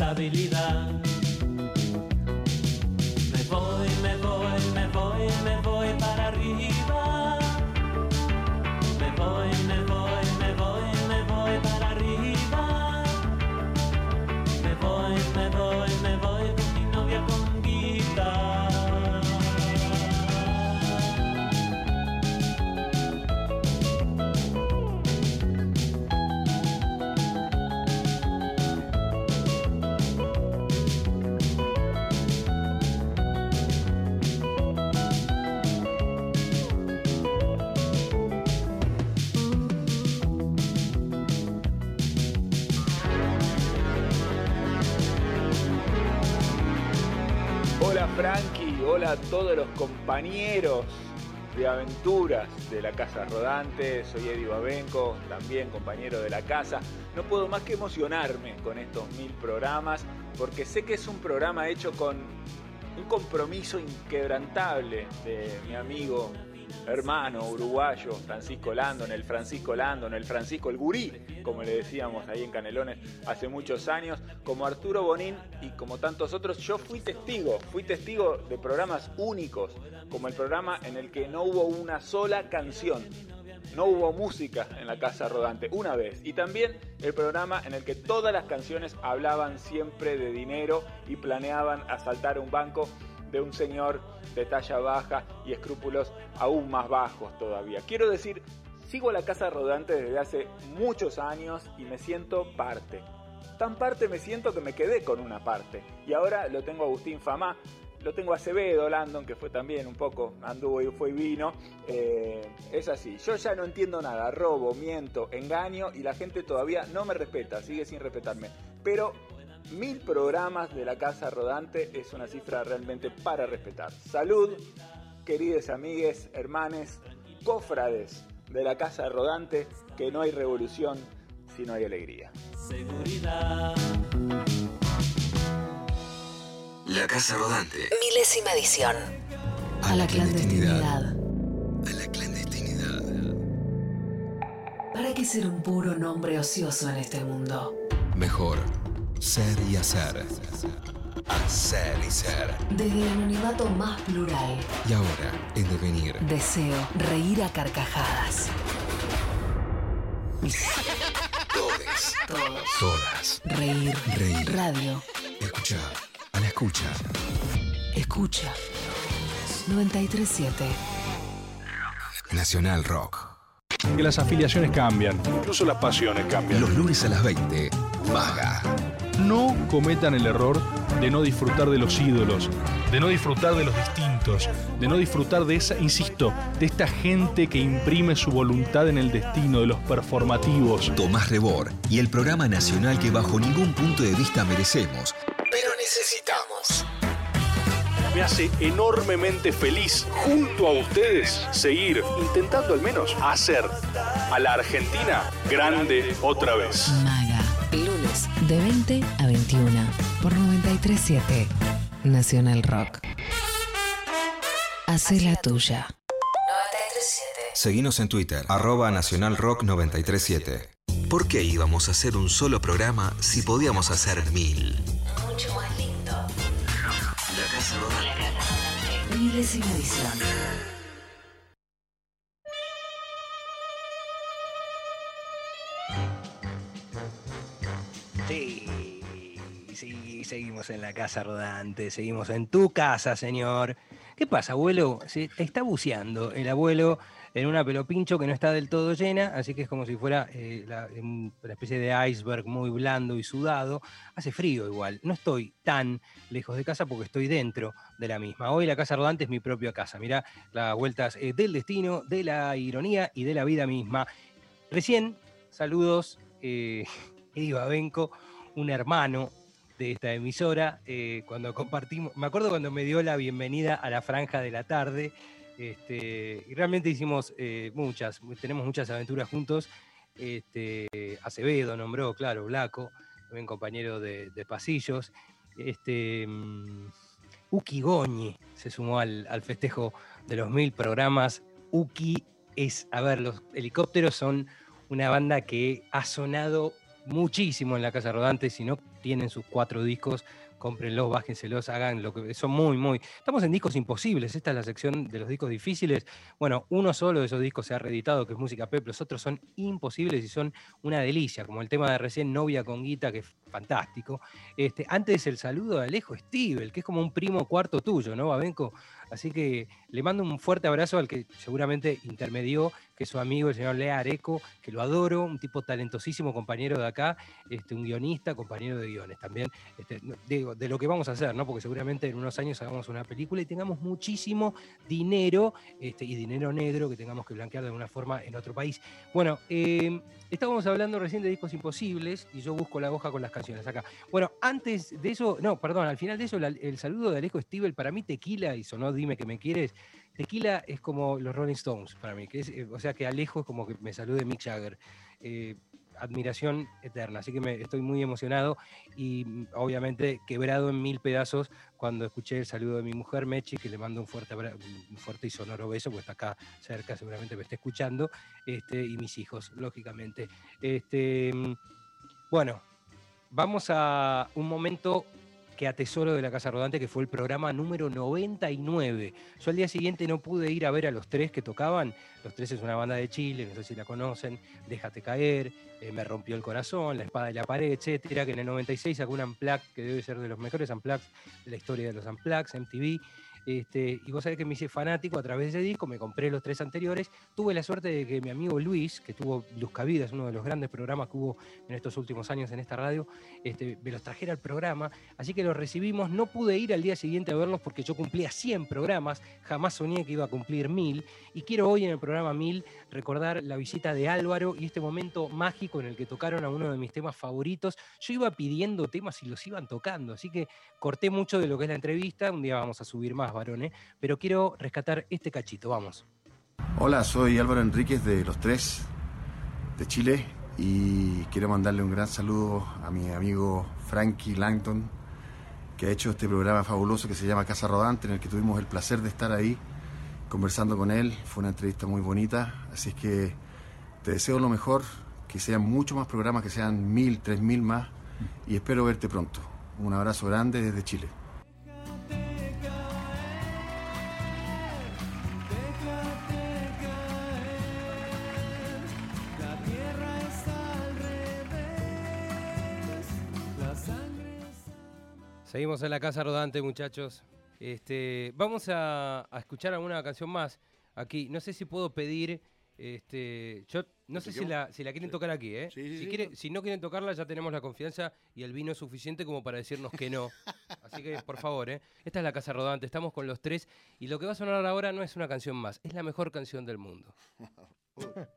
Estabilidad. Hola a todos los compañeros de aventuras de la Casa Rodante. Soy Eddie Babenco, también compañero de la casa. No puedo más que emocionarme con estos mil programas porque sé que es un programa hecho con un compromiso inquebrantable de mi amigo, hermano uruguayo Francisco Landon, el Francisco Landon, el Francisco el Gurí, como le decíamos ahí en Canelones hace muchos años, como Arturo Bonín y como tantos otros. Yo fui testigo, fui testigo de programas únicos, como el programa en el que no hubo una sola canción. No hubo música en la Casa Rodante, una vez. Y también el programa en el que todas las canciones hablaban siempre de dinero y planeaban asaltar un banco de un señor de talla baja y escrúpulos aún más bajos todavía. Quiero decir, sigo la Casa Rodante desde hace muchos años y me siento parte. Tan parte me siento que me quedé con una parte. Y ahora lo tengo a Agustín Famá, lo tengo a Acevedo, Landon, que fue también un poco, anduvo y fue y vino. Eh, es así, yo ya no entiendo nada, robo, miento, engaño y la gente todavía no me respeta, sigue sin respetarme. Pero mil programas de la Casa Rodante es una cifra realmente para respetar. Salud, queridos amigues, hermanes, cofrades de la Casa Rodante, que no hay revolución si no hay alegría. Seguridad. La Casa Rodante. Milésima edición. A la clandestinidad. ¿Para qué ser un puro nombre ocioso en este mundo? Mejor ser y hacer. Hacer y ser. Desde el anonimato más plural. Y ahora, en devenir. Deseo reír a carcajadas. Todes. Todos. Todas. Reír. Reír. Radio. Escucha. A la escucha. Escucha. 937. Nacional Rock. Que las afiliaciones cambian, incluso las pasiones cambian. Los lunes a las 20. Maga. No cometan el error de no disfrutar de los ídolos, de no disfrutar de los distintos, de no disfrutar de esa, insisto, de esta gente que imprime su voluntad en el destino, de los performativos. Tomás Rebor y el programa nacional que bajo ningún punto de vista merecemos, pero necesitamos. me hace enormemente feliz junto a ustedes seguir intentando al menos hacer a la Argentina grande otra vez. Maga, lunes de 20 a 21 por 937 Nacional Rock. Hace la tuya. Seguinos en Twitter, arroba Nacional Rock 937. ¿Por qué íbamos a hacer un solo programa si podíamos hacer mil? Mucho más lindo. La Casa Rodante. Milésima edición. Seguimos en la casa rodante, seguimos en tu casa, señor. ¿Qué pasa, abuelo? Se está buceando el abuelo en una pelopincho que no está del todo llena, así que es como si fuera eh, la, un- una especie de iceberg muy blando y sudado. Hace frío igual, no estoy tan lejos de casa porque estoy dentro de la misma. Hoy la casa rodante es mi propia casa, mirá las vueltas eh, del destino, de la ironía y de la vida misma. Recién, saludos, eh, Eddie Babenco, un hermano de esta emisora, eh, cuando compartimos, me acuerdo cuando me dio la bienvenida a la franja de la tarde, este, y realmente hicimos eh, muchas, tenemos muchas aventuras juntos. Este, Acevedo nombró, claro, Blaco, también compañero de, de pasillos. Este, mm, Uki Goñi se sumó al, al festejo de los mil programas. Uki es, a ver, los helicópteros son una banda que ha sonado muchísimo en la Casa Rodante. Si no tienen sus cuatro discos, cómprenlos, bájenselos, hagan lo que son muy, muy. Estamos en discos imposibles. Esta es la sección de los discos difíciles. Bueno, uno solo de esos discos se ha reeditado, que es Música Pep. Los otros son imposibles y son una delicia, como el tema de recién Novia con Guita, que es fantástico. Este, antes el saludo de Alejo Stivel, que es como un primo cuarto tuyo, ¿no, Babenco? Así que le mando un fuerte abrazo al que seguramente intermedió, que es su amigo, el señor Lea Areco, que lo adoro, un tipo talentosísimo, compañero de acá, este, un guionista, compañero de guiones también. Este, digo, de lo que vamos a hacer, ¿no? Porque seguramente en unos años hagamos una película y tengamos muchísimo dinero este, y dinero negro que tengamos que blanquear de alguna forma en otro país. Bueno, eh, estábamos hablando recién de discos imposibles y yo busco la hoja con las canciones acá. Bueno, antes de eso, no, perdón, al final de eso, el saludo de Alejo Stivel, para mí Tequila, y sonó Dime que me quieres, Tequila es como los Rolling Stones para mí, que es, eh, o sea que Alejo es como que me salude Mick Jagger. Eh, admiración eterna, así que me, estoy muy emocionado y mm, obviamente quebrado en mil pedazos cuando escuché el saludo de mi mujer Mechi, que le mando un fuerte, fuerte y sonoro beso, porque está acá cerca, seguramente me está escuchando, este, y mis hijos, lógicamente. Este, mm, bueno, vamos a un momento que atesoro de la Casa Rodante, que fue el programa número 99. Yo al día siguiente no pude ir a ver a los tres que tocaban. Los tres es una banda de Chile, no sé si la conocen, Déjate caer, eh, Me rompió el corazón, La espada de la pared, etcétera, que en el 96 sacó un Unplugged que debe ser de los mejores Unplugged de la historia de los Unplugged, MTV. Este, y vos sabés que me hice fanático a través de ese disco, me compré los tres anteriores. Tuve la suerte de que mi amigo Luis, que tuvo Luz Cavidas, uno de los grandes programas que hubo en estos últimos años en esta radio, este, me los trajera al programa. Así que los recibimos. No pude ir al día siguiente a verlos porque yo cumplía 100 programas. Jamás soñé que iba a cumplir 1000. Y quiero hoy en el programa 1000 recordar la visita de Álvaro y este momento mágico en el que tocaron a uno de mis temas favoritos. Yo iba pidiendo temas y los iban tocando. Así que corté mucho de lo que es la entrevista. Un día vamos a subir más, varones. Pero quiero rescatar este cachito. Vamos. Hola, soy Álvaro Enríquez de Los Tres, de Chile, y quiero mandarle un gran saludo a mi amigo Frankie Langton, que ha hecho este programa fabuloso que se llama Casa Rodante, en el que tuvimos el placer de estar ahí conversando con él. Fue una entrevista muy bonita, así es que te deseo lo mejor, que sean muchos más programas, que sean mil, tres mil más, y espero verte pronto. Un abrazo grande desde Chile. Seguimos en la casa rodante, muchachos. Este, vamos a, a escuchar alguna canción más aquí. No sé si puedo pedir. Este, yo no sé si la, si la quieren tocar aquí, ¿eh? Sí, sí, si, quiere- si no quieren tocarla, ya tenemos la confianza y el vino es suficiente como para decirnos que no. Así que, por favor, ¿eh? Esta es la casa rodante, estamos con los tres. Y lo que va a sonar ahora no es una canción más, es la mejor canción del mundo.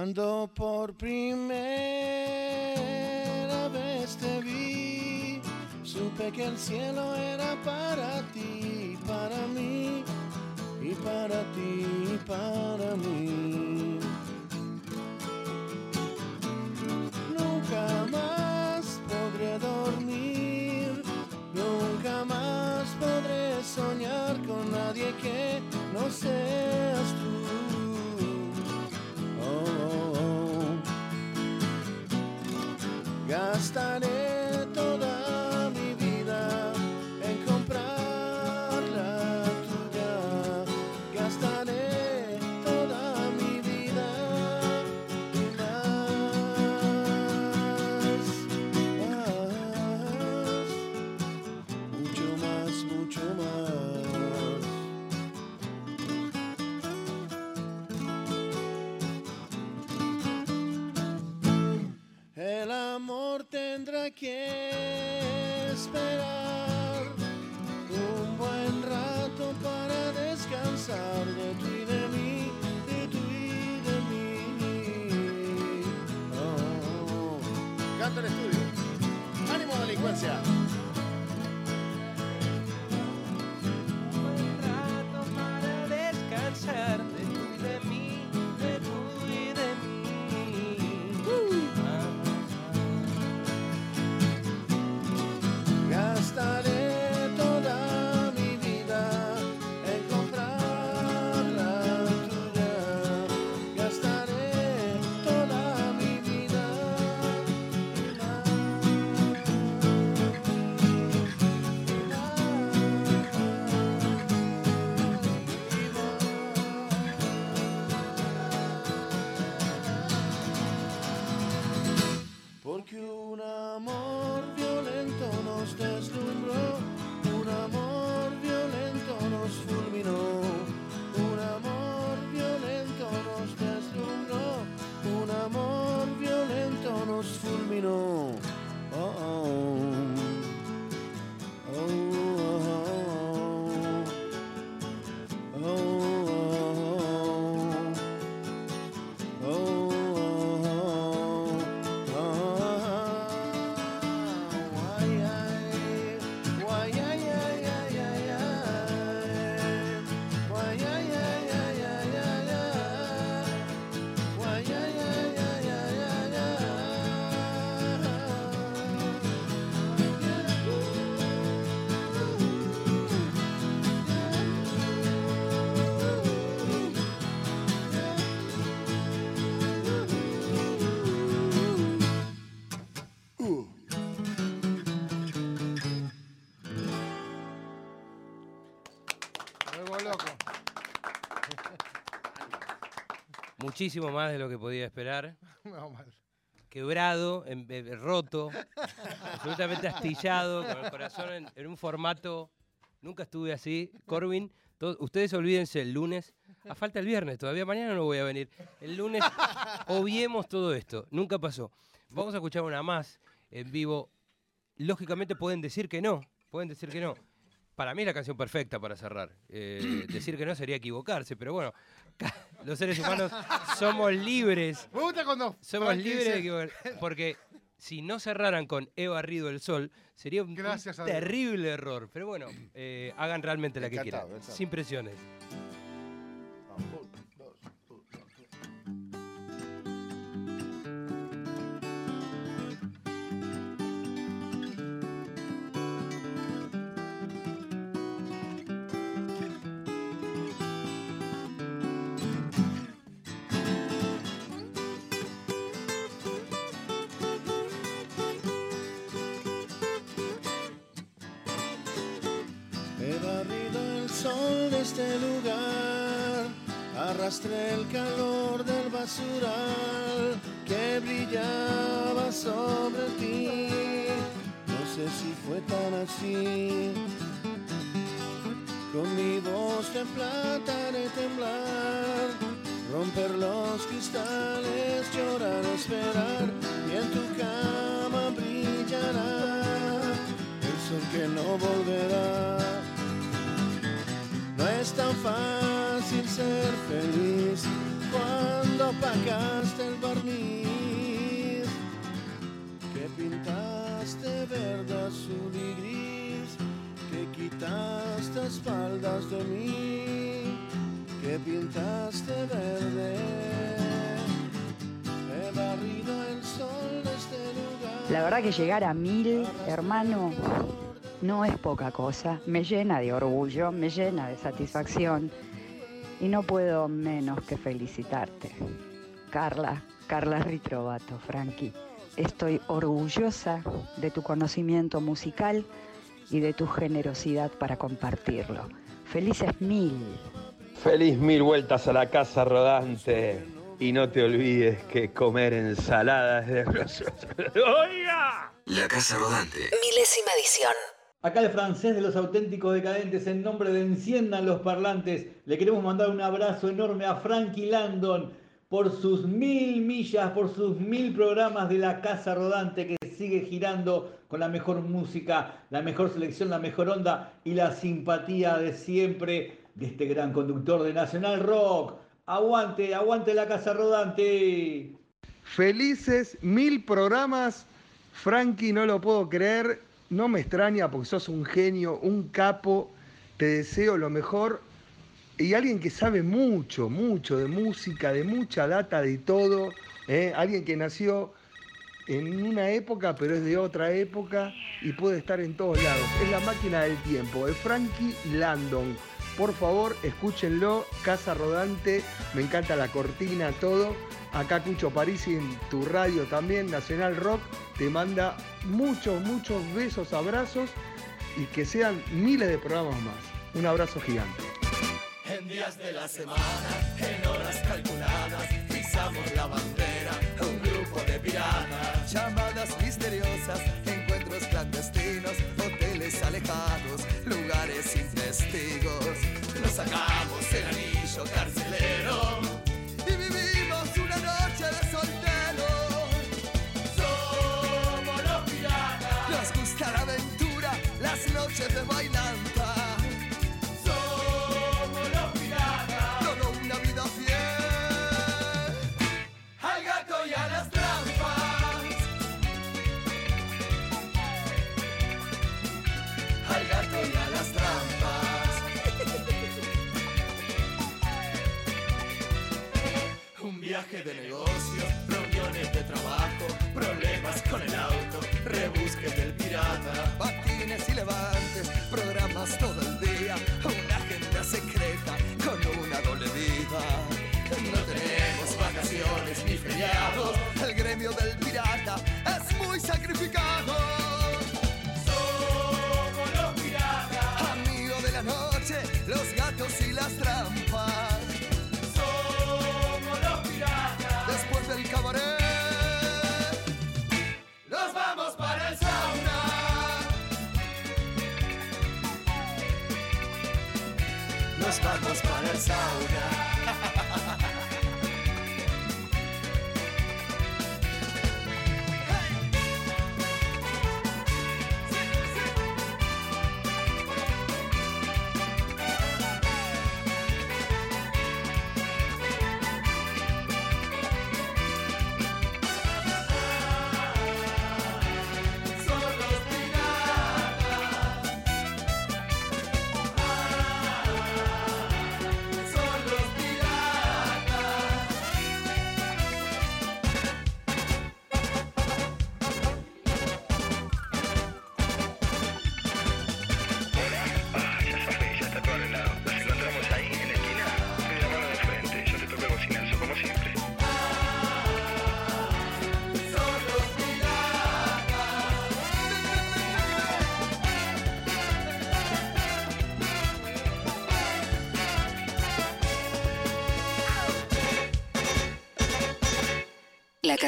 Cuando por primera vez te vi, supe que el cielo era para ti, para mí, y para ti, y para mí. Nunca más podré dormir, nunca más podré soñar con nadie que Gastaré toda que esperar un buen rato para descansar de tú y de mí, de y de mí. Oh. Canta el estudio. ¡Ánimo, delincuencia! Muchísimo más de lo que podía esperar. No, mal. Quebrado, em- eh, roto, absolutamente astillado, con el corazón en, en un formato. Nunca estuve así. Corwin, to- ustedes olvídense el lunes. A falta el viernes, todavía mañana no voy a venir. El lunes obviemos todo esto. Nunca pasó. Vamos a escuchar una más en vivo. Lógicamente pueden decir que no. Pueden decir que no. Para mí es la canción perfecta para cerrar. Eh, decir que no sería equivocarse, pero bueno, los seres humanos somos libres. Me gusta cuando. Somos libres de. Porque si no cerraran con He barrido el sol, sería un, terrible error. Pero bueno, eh, hagan realmente la que quieran. Sin presiones. Arrastré el calor del basural que brillaba sobre ti. No sé si fue tan así. Con mi voz de plata haré temblar, romper los cristales, llorar, esperar, y en tu cama brillará el sol que no volverá. No es tan fácil ser feliz cuando empacaste el barniz, que pintaste verde, azul y gris, que quitaste espaldas de mí, que pintaste verde. He barrido el sol de este lugar. La verdad que llegar a mil, hermano, no es poca cosa. Me llena de orgullo, me llena de satisfacción y no puedo menos que felicitarte. Carla, Carla Ritrovato, Frankie, estoy orgullosa de tu conocimiento musical y de tu generosidad para compartirlo. Felices mil. Feliz mil vueltas a la casa rodante. Y no te olvides que comer ensaladas de... ¡Oiga! La Casa Rodante. Milésima edición. Acá el francés de los auténticos decadentes, en nombre de Enciendan los Parlantes, le queremos mandar un abrazo enorme a Frankie Landon por sus mil millas, por sus mil programas de la Casa Rodante que sigue girando con la mejor música, la mejor selección, la mejor onda y la simpatía de siempre de este gran conductor de Nacional Rock. Aguante, aguante la Casa Rodante. Felices mil programas. Frankie, no lo puedo creer. No me extraña porque sos un genio, un capo. Te deseo lo mejor. Y alguien que sabe mucho, mucho de música, de mucha data, de todo. ¿eh? Alguien que nació en una época, pero es de otra época y puede estar en todos lados. Es la máquina del tiempo. Es Frankie Landon. Por favor, escúchenlo. Casa Rodante. Me encanta la cortina, todo. Acá Cucho Parisi en tu radio también, Nacional Rock, te manda muchos, muchos besos, abrazos y que sean miles de programas más. Un abrazo gigante. En días de la semana, en horas calculadas, pisamos la bandera, un grupo de piratas. Llamadas misteriosas, encuentros clandestinos, hoteles alejados, lugares sin testigos. Sacamos el anillo carcelero viaje de negocio, sauna.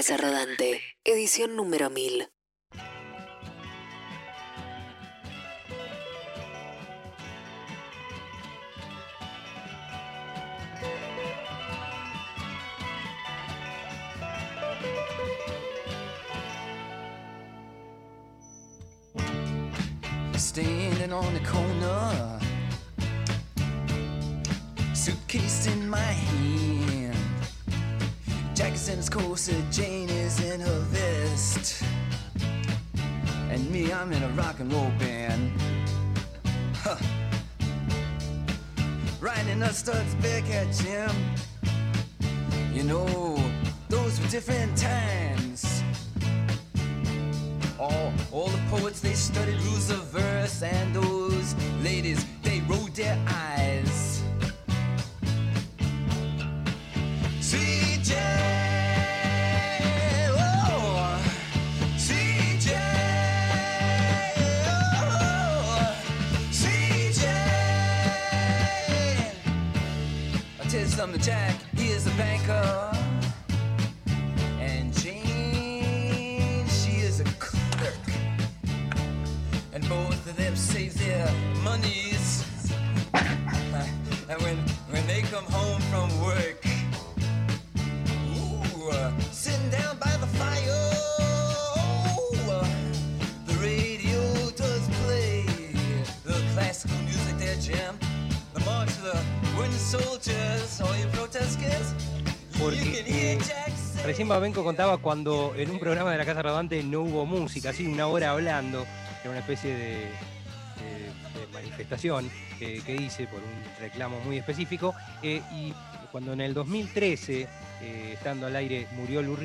Casa Rodante, edición número 1000. Recién contaba cuando en un programa de la Casa Rodante no hubo música, así una hora hablando, era una especie de, manifestación eh, que hice por un reclamo muy específico. eh, y cuando en el 2013, eh, estando al aire, murió Lou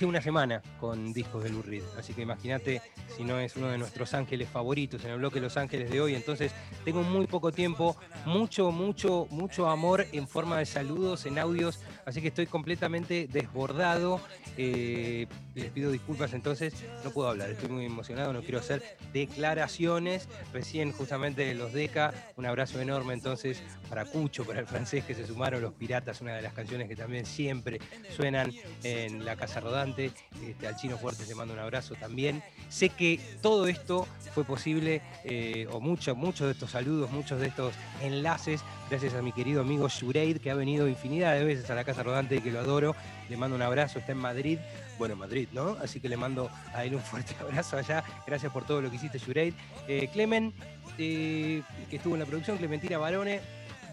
Una semana con discos de Lou Reed. Así que imagínate si no es uno de nuestros ángeles favoritos en el bloque Los Ángeles de hoy. Entonces tengo muy poco tiempo, mucho, mucho, mucho amor en forma de saludos, en audios. Así que estoy completamente desbordado. Eh, les pido disculpas entonces, no puedo hablar, estoy muy emocionado, no quiero hacer declaraciones. Recién justamente los DECA, un abrazo enorme entonces para Cucho, para el francés que se sumaron, Los Piratas, una de las canciones que también siempre suenan en la Casa Rodante. Este, al Chino Fuerte le mando un abrazo también. Sé que todo esto fue posible, eh, o mucho- muchos de estos saludos, muchos de estos enlaces, gracias a mi querido amigo Shureid, que ha venido infinidad de veces a la Casa Rodante y que lo adoro. Le mando un abrazo, está en Madrid. Bueno, en Madrid, ¿no? Así que le mando a él un fuerte abrazo allá. Gracias por todo lo que hiciste, Shureid. Eh, Clemen, eh, que estuvo en la producción, Clementina Barone.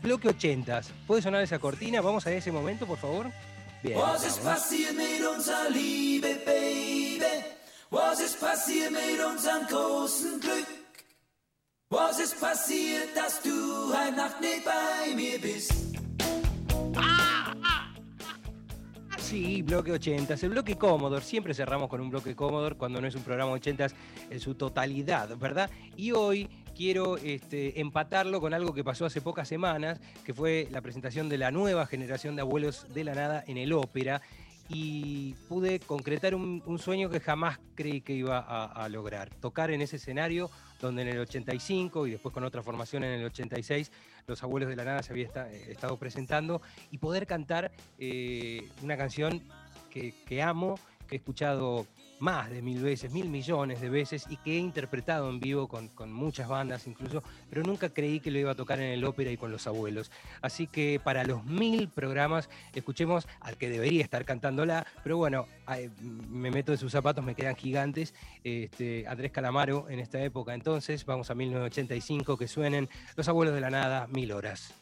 Bloque 80. ¿Puede sonar esa cortina? Vamos a ese momento, por favor. Bien. Was ist passiert mit unserer Liebe, Baby? Was ist passiert mit unserem großen Glück? Was ist passiert, dass du heute Nacht nicht bei mir bist? Sí, bloque 80. El bloque Commodore. Siempre cerramos con un bloque Commodore cuando no es un programa 80 en su totalidad, ¿verdad? Y hoy quiero este, empatarlo con algo que pasó hace pocas semanas, que fue la presentación de la nueva generación de abuelos de la nada en el ópera. Y pude concretar un, sueño que jamás creí que iba a, lograr. Tocar en ese escenario donde en el 85 y después con otra formación en el 86 los abuelos de la nada se había eh, estado presentando y poder cantar eh, una canción que amo, que he escuchado más de mil veces, mil millones de veces y que he interpretado en vivo con, con muchas bandas incluso, pero nunca creí que lo iba a tocar en el ópera y con los abuelos. Así que para los mil programas escuchemos al que debería estar cantándola, pero bueno, me meto en sus zapatos, me quedan gigantes. Este, Andrés Calamaro en esta época entonces, vamos a 1985, que suenen Los abuelos de la nada, mil horas.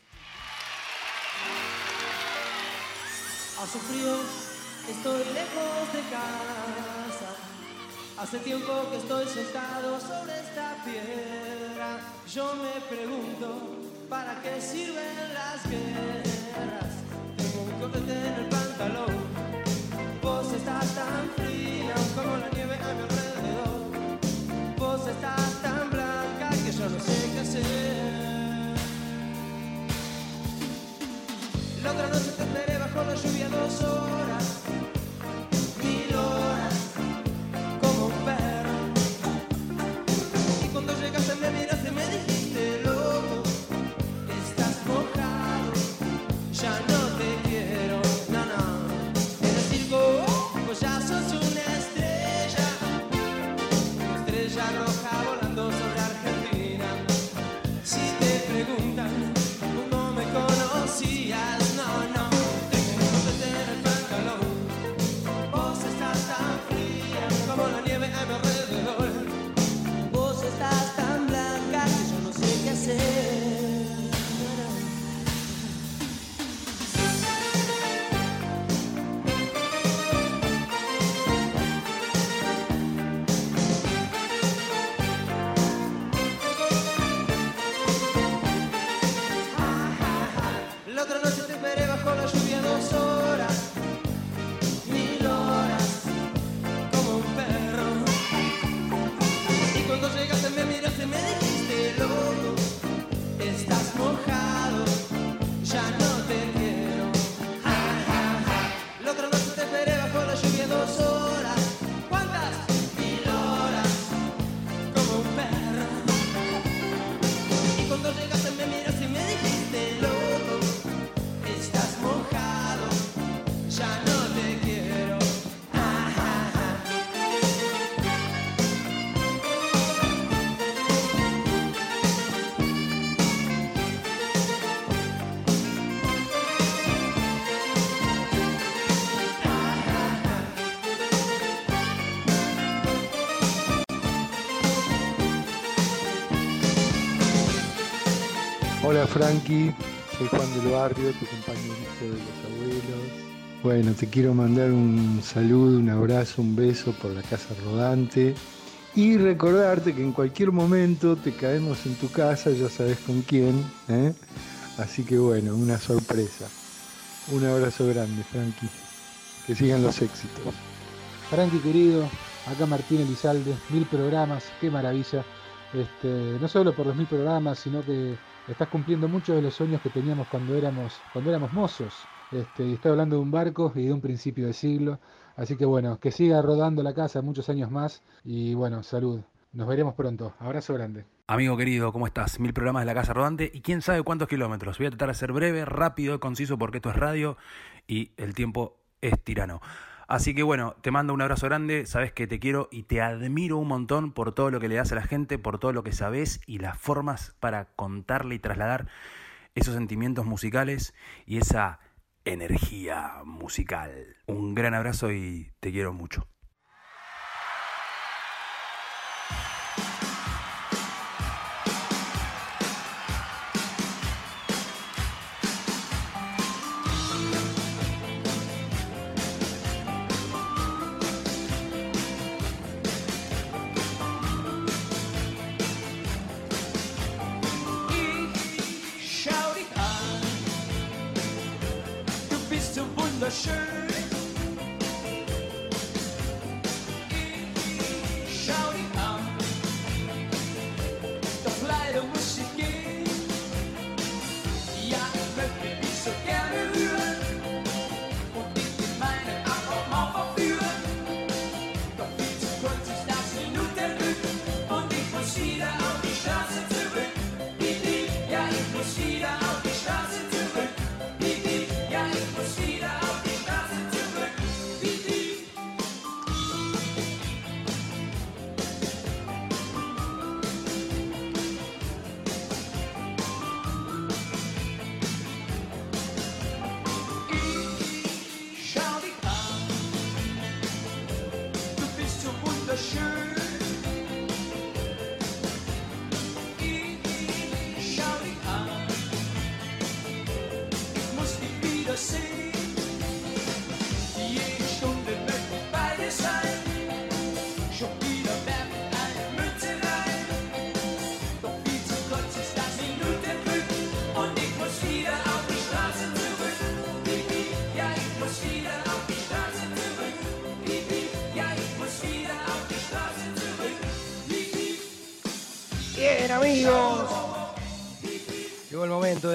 Hace frío, estoy lejos de casa. Hace tiempo que estoy sentado sobre esta piedra. Yo me pregunto, ¿para qué sirven las guerras? Tengo un copete en el pantalón. Vos estás tan fría como la nieve a mi alrededor. Vos estás tan blanca que yo no sé qué hacer. Hola Frankie, soy Juan del Barrio, tu compañerito de los abuelos. Bueno, te quiero mandar un saludo, un abrazo, un beso por la casa rodante y recordarte que en cualquier momento te caemos en tu casa, ya sabes con quién. ¿eh? Así que bueno, una sorpresa. Un abrazo grande, Frankie. Que sigan los éxitos. Frankie querido, acá Martín Elizalde, mil programas, qué maravilla. Este, no solo por los mil programas, sino que estás cumpliendo muchos de los sueños que teníamos cuando éramos, cuando éramos mozos. Este, y estoy hablando de un barco y de un principio de siglo. Así que bueno, que siga rodando la casa muchos años más. Y bueno, salud. Nos veremos pronto. Abrazo grande. Amigo querido, ¿cómo estás? Mil programas de la Casa Rodante y quién sabe cuántos kilómetros. Voy a tratar de ser breve, rápido, conciso porque esto es radio y el tiempo es tirano. Así que bueno, te mando un abrazo grande, sabes que te quiero y te admiro un montón por todo lo que le das a la gente, por todo lo que sabes y las formas para contarle y trasladar esos sentimientos musicales y esa energía musical. Un gran abrazo y te quiero mucho.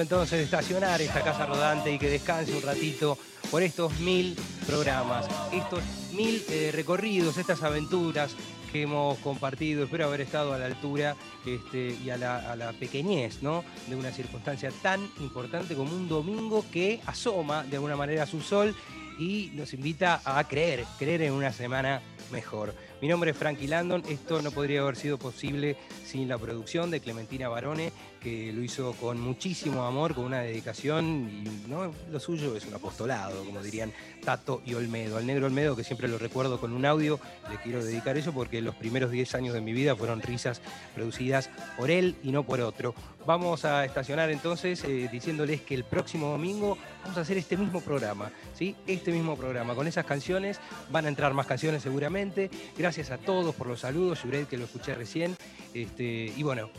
Entonces estacionar esta casa rodante y que descanse un ratito por estos mil programas, estos mil eh, recorridos, estas aventuras que hemos compartido. Espero haber estado a la altura este, y a la, a la pequeñez ¿no? de una circunstancia tan importante como un domingo que asoma de alguna manera su sol y nos invita a creer, creer en una semana mejor. Mi nombre es Frankie Landon, esto no podría haber sido posible sin la producción de Clementina Barone, que lo hizo con muchísimo amor, con una dedicación, y ¿no? lo suyo es un apostolado, como dirían Tato y Olmedo. Al negro Olmedo, que siempre lo recuerdo con un audio, le quiero dedicar eso porque los primeros 10 años de mi vida fueron risas producidas por él y no por otro. Vamos a estacionar entonces eh, diciéndoles que el próximo domingo vamos a hacer este mismo programa, ¿sí? Este mismo programa. Con esas canciones van a entrar más canciones seguramente. Gracias a todos por los saludos, Yuret, que lo escuché recién. Este, y bueno,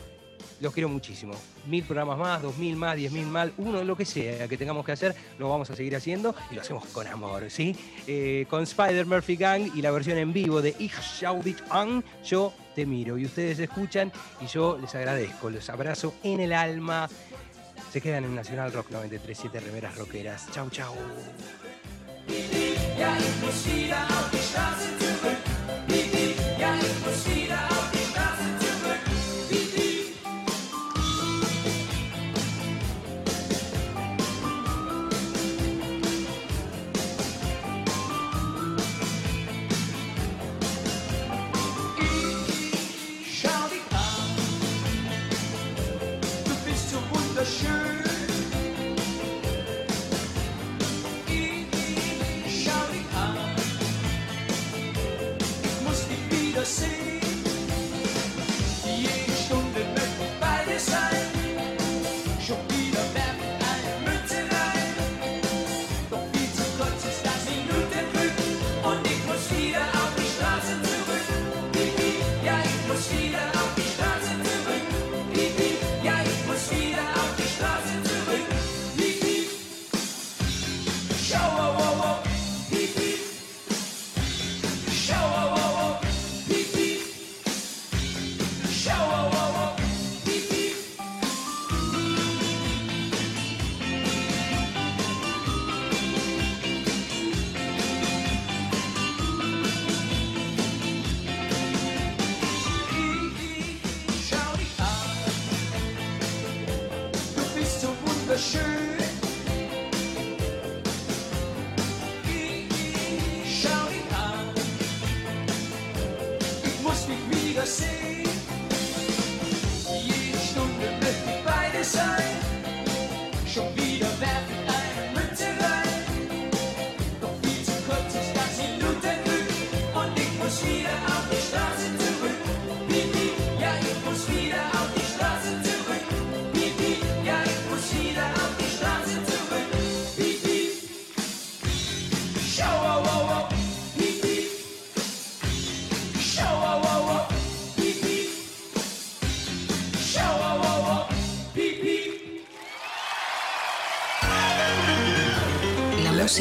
los quiero muchísimo. Mil programas más, dos mil más, diez mil más, uno, lo que sea que tengamos que hacer, lo vamos a seguir haciendo y lo hacemos con amor, ¿sí? Eh, con Spider Murphy Gang y la versión en vivo de Ich schau dich an, yo te miro. Y ustedes escuchan y yo les agradezco, los abrazo en el alma. Se quedan en Nacional Rock 937 Remeras Rockeras. Chau, chau.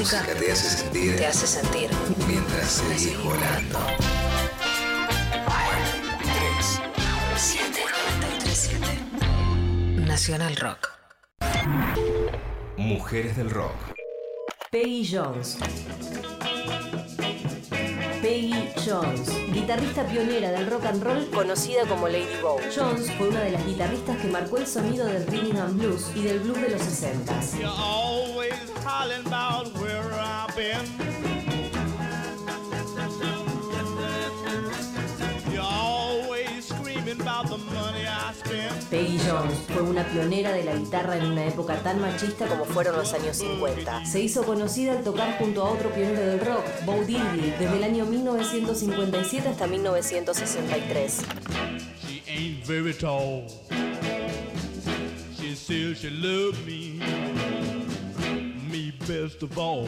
Música, música te hace sentir te hace sentir. mientras seguís volando. 3, 7, Nacional Rock. Mujeres del rock. Peggy Jones. Peggy Jones, guitarrista pionera del rock and roll conocida como Lady Bow. Jones fue una de las guitarristas que marcó el sonido del rhythm and blues y del blues de los 60s. You're always hollering about where I've been. You're always screaming about the money I spend. Peggy Jones fue una pionera de la guitarra en una época tan machista como fueron los años 50. Se hizo conocida al tocar junto a otro pionero del rock, Bo Diddley, desde el año 1957 hasta 1963. She ain't very tall. She says she loves me, me best of all.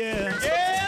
Oh yeah.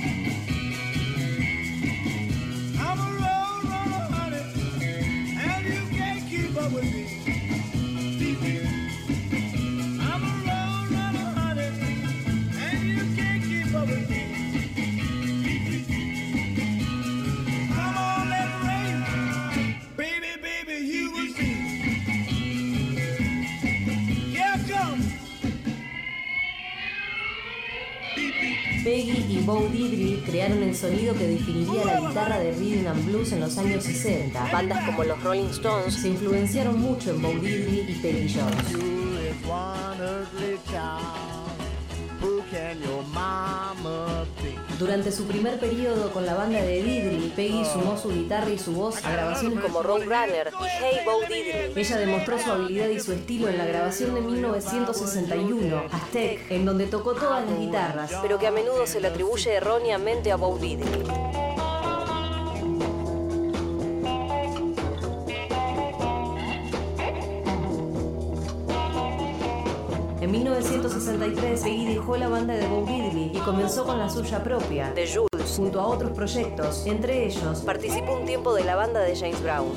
Bo Diddley crearon el sonido que definiría la guitarra de rhythm and blues en los años 60. Bandas como los Rolling Stones se influenciaron mucho en Bo Diddley y Peggy Jones. Durante su primer periodo con la banda de Diddley, Peggy sumó su guitarra y su voz a grabaciones como Roadrunner y Hey Bo Diddley. Ella demostró su habilidad y su estilo en la grabación de 1961, Aztec, en donde tocó todas las guitarras, pero que a menudo se le atribuye erróneamente a Bo Diddley. 1963, Peggy dejó la banda de Bo Diddley y comenzó con la suya propia, The Jules, junto a otros proyectos. Entre ellos, participó un tiempo de la banda de James Brown.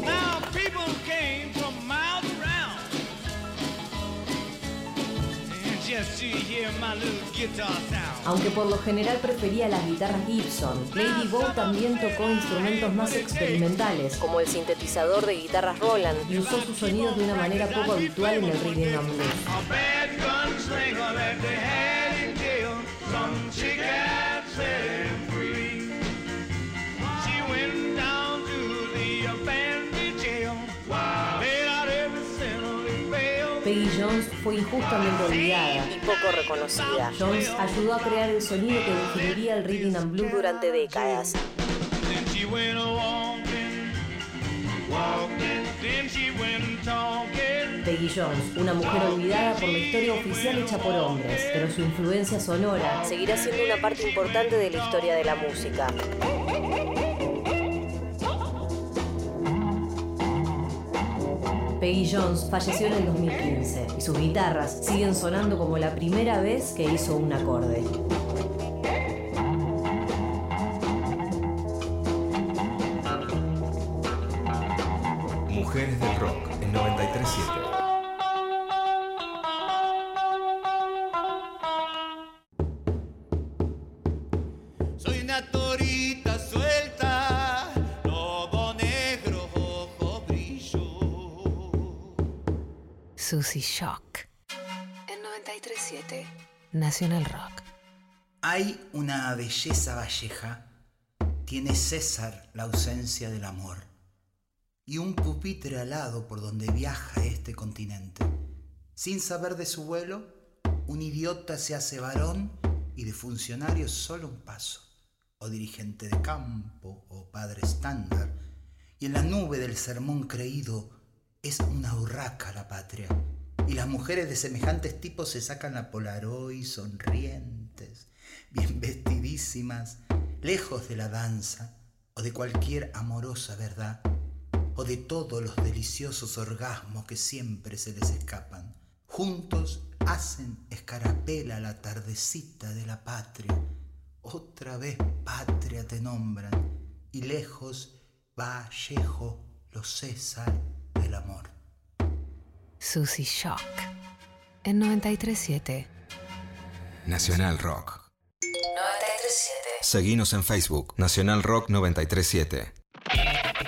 Aunque por lo general prefería las guitarras Gibson, Lady Bo también tocó instrumentos más experimentales, como el sintetizador de guitarras Roland, y usó sus sonidos de una manera poco habitual en el rhythm and blues. Jones fue injustamente olvidada y poco reconocida. Jones ayudó a crear el sonido que definiría el rhythm and blues durante décadas. Peggy Jones, una mujer olvidada por la historia oficial hecha por hombres, pero su influencia sonora seguirá siendo una parte importante de la historia de la música. Peggy Jones falleció en el 2015 y sus guitarras siguen sonando como la primera vez que hizo un acorde. Mujeres del Rock en 937. Susy Shock. En 937 Nacional Rock. Hay una belleza valleja, tiene César la ausencia del amor, y un pupitre alado por donde viaja este continente. Sin saber de su vuelo, un idiota se hace varón y de funcionario solo un paso, o dirigente de campo, o padre estándar, y en la nube del sermón creído es una urraca la patria, y las mujeres de semejantes tipos se sacan la polaroid sonrientes, bien vestidísimas, lejos de la danza o de cualquier amorosa verdad, o de todos los deliciosos orgasmos que siempre se les escapan. Juntos hacen escarapela la tardecita de la patria, otra vez patria te nombran, y lejos Vallejo los César del amor. Susy Shock. En 937 Nacional Rock. 937 Seguinos en Facebook, Nacional Rock 937.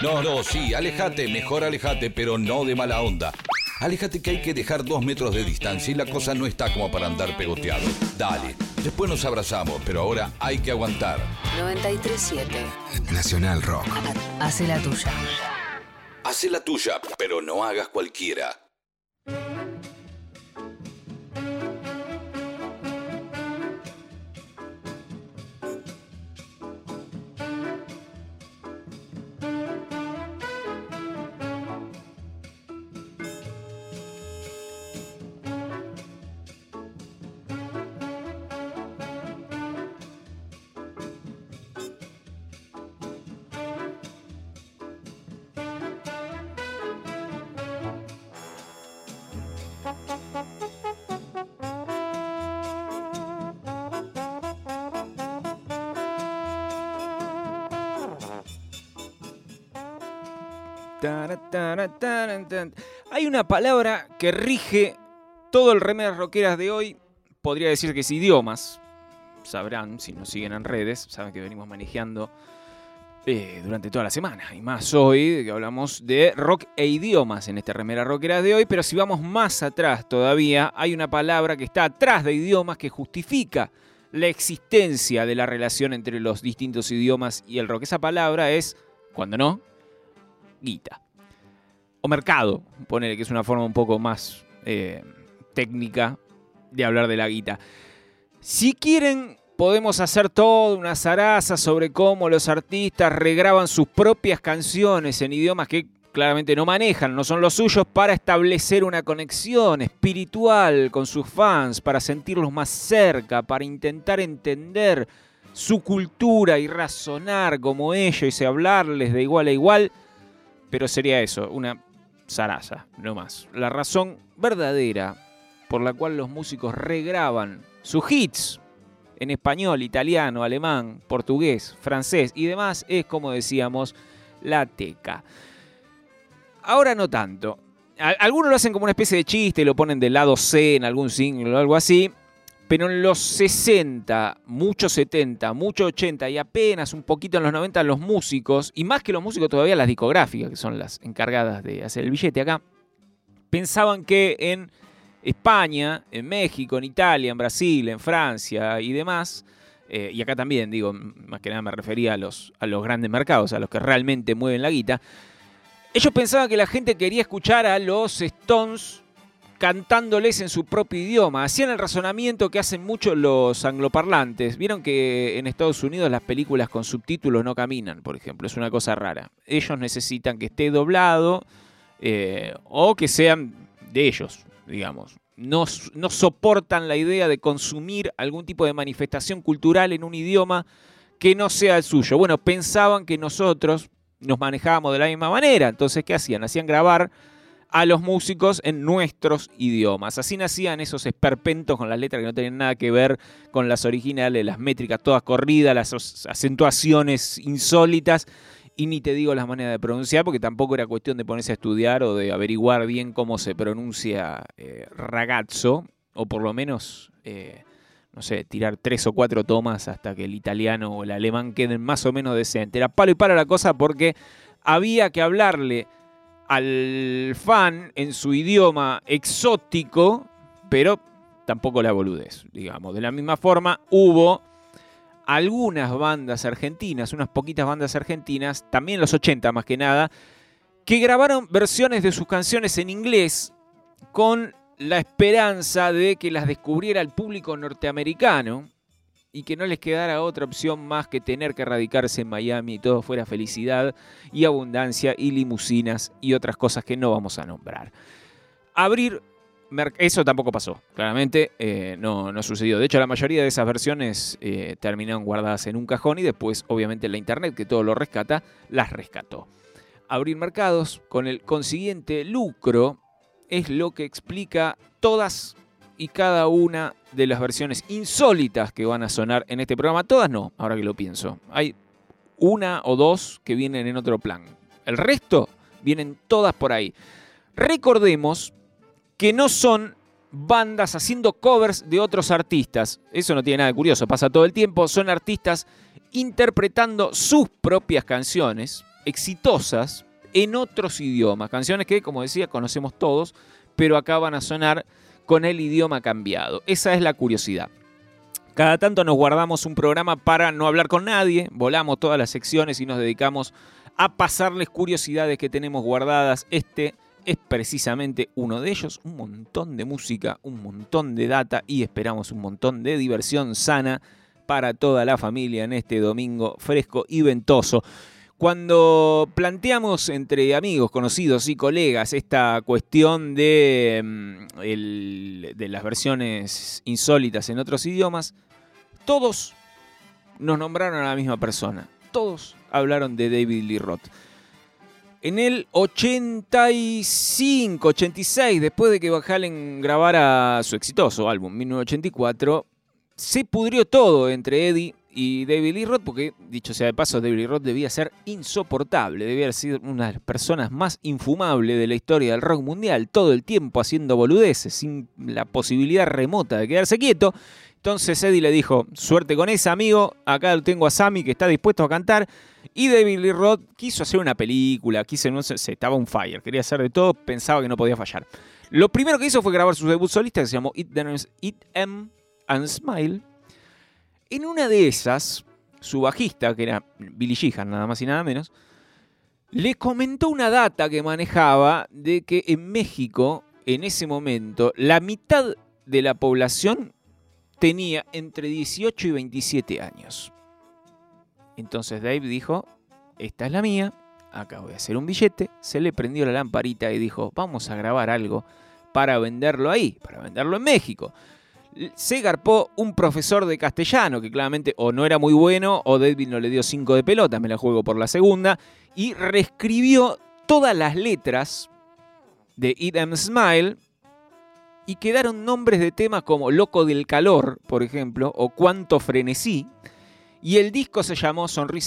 No, no, sí, alejate, mejor alejate, pero no de mala onda. Alejate que hay que dejar dos metros de distancia y la cosa no está como para andar pegoteado. Dale, después nos abrazamos, pero ahora hay que aguantar. 937 Nacional Rock. Hace la tuya. Hacé la tuya, pero no hagas cualquiera. Hay una palabra que rige todo el remeras rockeras de hoy. Podría decir que es idiomas. Sabrán, si nos siguen en redes, saben que venimos manejando eh, durante toda la semana. Y más hoy, que hablamos de rock e idiomas en este remera rockera de hoy. Pero si vamos más atrás todavía, hay una palabra que está atrás de idiomas que justifica la existencia de la relación entre los distintos idiomas y el rock. Esa palabra es, cuando no, guita. Mercado, ponele que es una forma un poco más eh, técnica de hablar de la guita. Si quieren, podemos hacer toda una zaraza sobre cómo los artistas regraban sus propias canciones en idiomas que claramente no manejan, no son los suyos, para establecer una conexión espiritual con sus fans, para sentirlos más cerca, para intentar entender su cultura y razonar como ellos y hablarles de igual a igual. Pero sería eso, una zaraza, no más. La razón verdadera por la cual los músicos regraban sus hits en español, italiano, alemán, portugués, francés y demás es, como decíamos, la teca. Ahora no tanto. Algunos lo hacen como una especie de chiste, lo ponen del lado C en algún single o algo así. Pero en los 60, mucho 70, mucho 80 y apenas un poquito en los 90 los músicos, y más que los músicos todavía las discográficas, que son las encargadas de hacer el billete acá, pensaban que en España, en México, en Italia, en Brasil, en Francia y demás, eh, y acá también, digo, más que nada me refería a los, a los grandes mercados, a los que realmente mueven la guita, ellos pensaban que la gente quería escuchar a los Stones cantándoles en su propio idioma. Hacían el razonamiento que hacen muchos los angloparlantes. Vieron que en Estados Unidos las películas con subtítulos no caminan, por ejemplo. Es una cosa rara. Ellos necesitan que esté doblado eh, o que sean de ellos, digamos. No, no soportan la idea de consumir algún tipo de manifestación cultural en un idioma que no sea el suyo. Bueno, pensaban que nosotros nos manejábamos de la misma manera. Entonces, ¿qué hacían? Hacían grabar a los músicos en nuestros idiomas. Así nacían esos esperpentos con las letras que no tenían nada que ver con las originales, las métricas todas corridas, las acentuaciones insólitas. Y ni te digo las maneras de pronunciar, porque tampoco era cuestión de ponerse a estudiar o de averiguar bien cómo se pronuncia eh, ragazzo, o por lo menos, eh, no sé, tirar tres o cuatro tomas hasta que el italiano o el alemán queden más o menos decentes. Era palo y para la cosa porque había que hablarle al fan en su idioma exótico, pero tampoco la boludez, digamos. De la misma forma, hubo algunas bandas argentinas, unas poquitas bandas argentinas, también los 80 más que nada, que grabaron versiones de sus canciones en inglés con la esperanza de que las descubriera el público norteamericano y que no les quedara otra opción más que tener que radicarse en Miami y todo fuera felicidad y abundancia y limusinas y otras cosas que no vamos a nombrar. Abrir eso tampoco pasó, claramente eh, no, no sucedió. De hecho, la mayoría de esas versiones eh, terminaron guardadas en un cajón y después, obviamente, la internet, que todo lo rescata, las rescató. Abrir mercados con el consiguiente lucro es lo que explica todas y cada una de las versiones insólitas que van a sonar en este programa. Todas no, ahora que lo pienso. Hay una o dos que vienen en otro plan. El resto vienen todas por ahí. Recordemos que no son bandas haciendo covers de otros artistas. Eso no tiene nada de curioso, pasa todo el tiempo. Son artistas interpretando sus propias canciones, exitosas, en otros idiomas. Canciones que, como decía, conocemos todos, pero acá van a sonar con el idioma cambiado. Esa es la curiosidad. Cada tanto nos guardamos un programa para no hablar con nadie, volamos todas las secciones y nos dedicamos a pasarles curiosidades que tenemos guardadas. Este es precisamente uno de ellos, un montón de música, un montón de data y esperamos un montón de diversión sana para toda la familia en este domingo fresco y ventoso. Cuando planteamos entre amigos, conocidos y colegas esta cuestión de, mm, de las versiones insólitas en otros idiomas, todos nos nombraron a la misma persona. Todos hablaron de David Lee Roth. En el 85, 86, después de que Van Halen grabara su exitoso álbum, 1984, se pudrió todo entre Eddie y David Lee Roth, porque, dicho sea de paso, David Lee Roth debía ser insoportable, debía haber sido una de las personas más infumables de la historia del rock mundial, todo el tiempo haciendo boludeces, sin la posibilidad remota de quedarse quieto. Entonces Eddie le dijo, suerte con esa, amigo, acá tengo a Sammy que está dispuesto a cantar. Y David Lee Roth quiso hacer una película, quiso, no sé, estaba un fire, quería hacer de todo, pensaba que no podía fallar. Lo primero que hizo fue grabar su debut solista que se llamó It, It Em and Smile. En una de esas, su bajista, que era Billy Sheehan, nada más y nada menos, le comentó una data que manejaba de que en México, en ese momento, la mitad de la población tenía entre 18 y 27 años. Entonces Dave dijo, esta es la mía, acá voy a hacer un billete, se le prendió la lamparita y dijo, vamos a grabar algo para venderlo ahí, para venderlo en México. Se garpó un profesor de castellano que claramente o no era muy bueno o David no le dio cinco de pelota, me la juego por la segunda, y reescribió todas las letras de Eat Em Smile y quedaron nombres de temas como Loco del Calor, por ejemplo, o Cuánto Frenesí, y el disco se llamó Sonrisa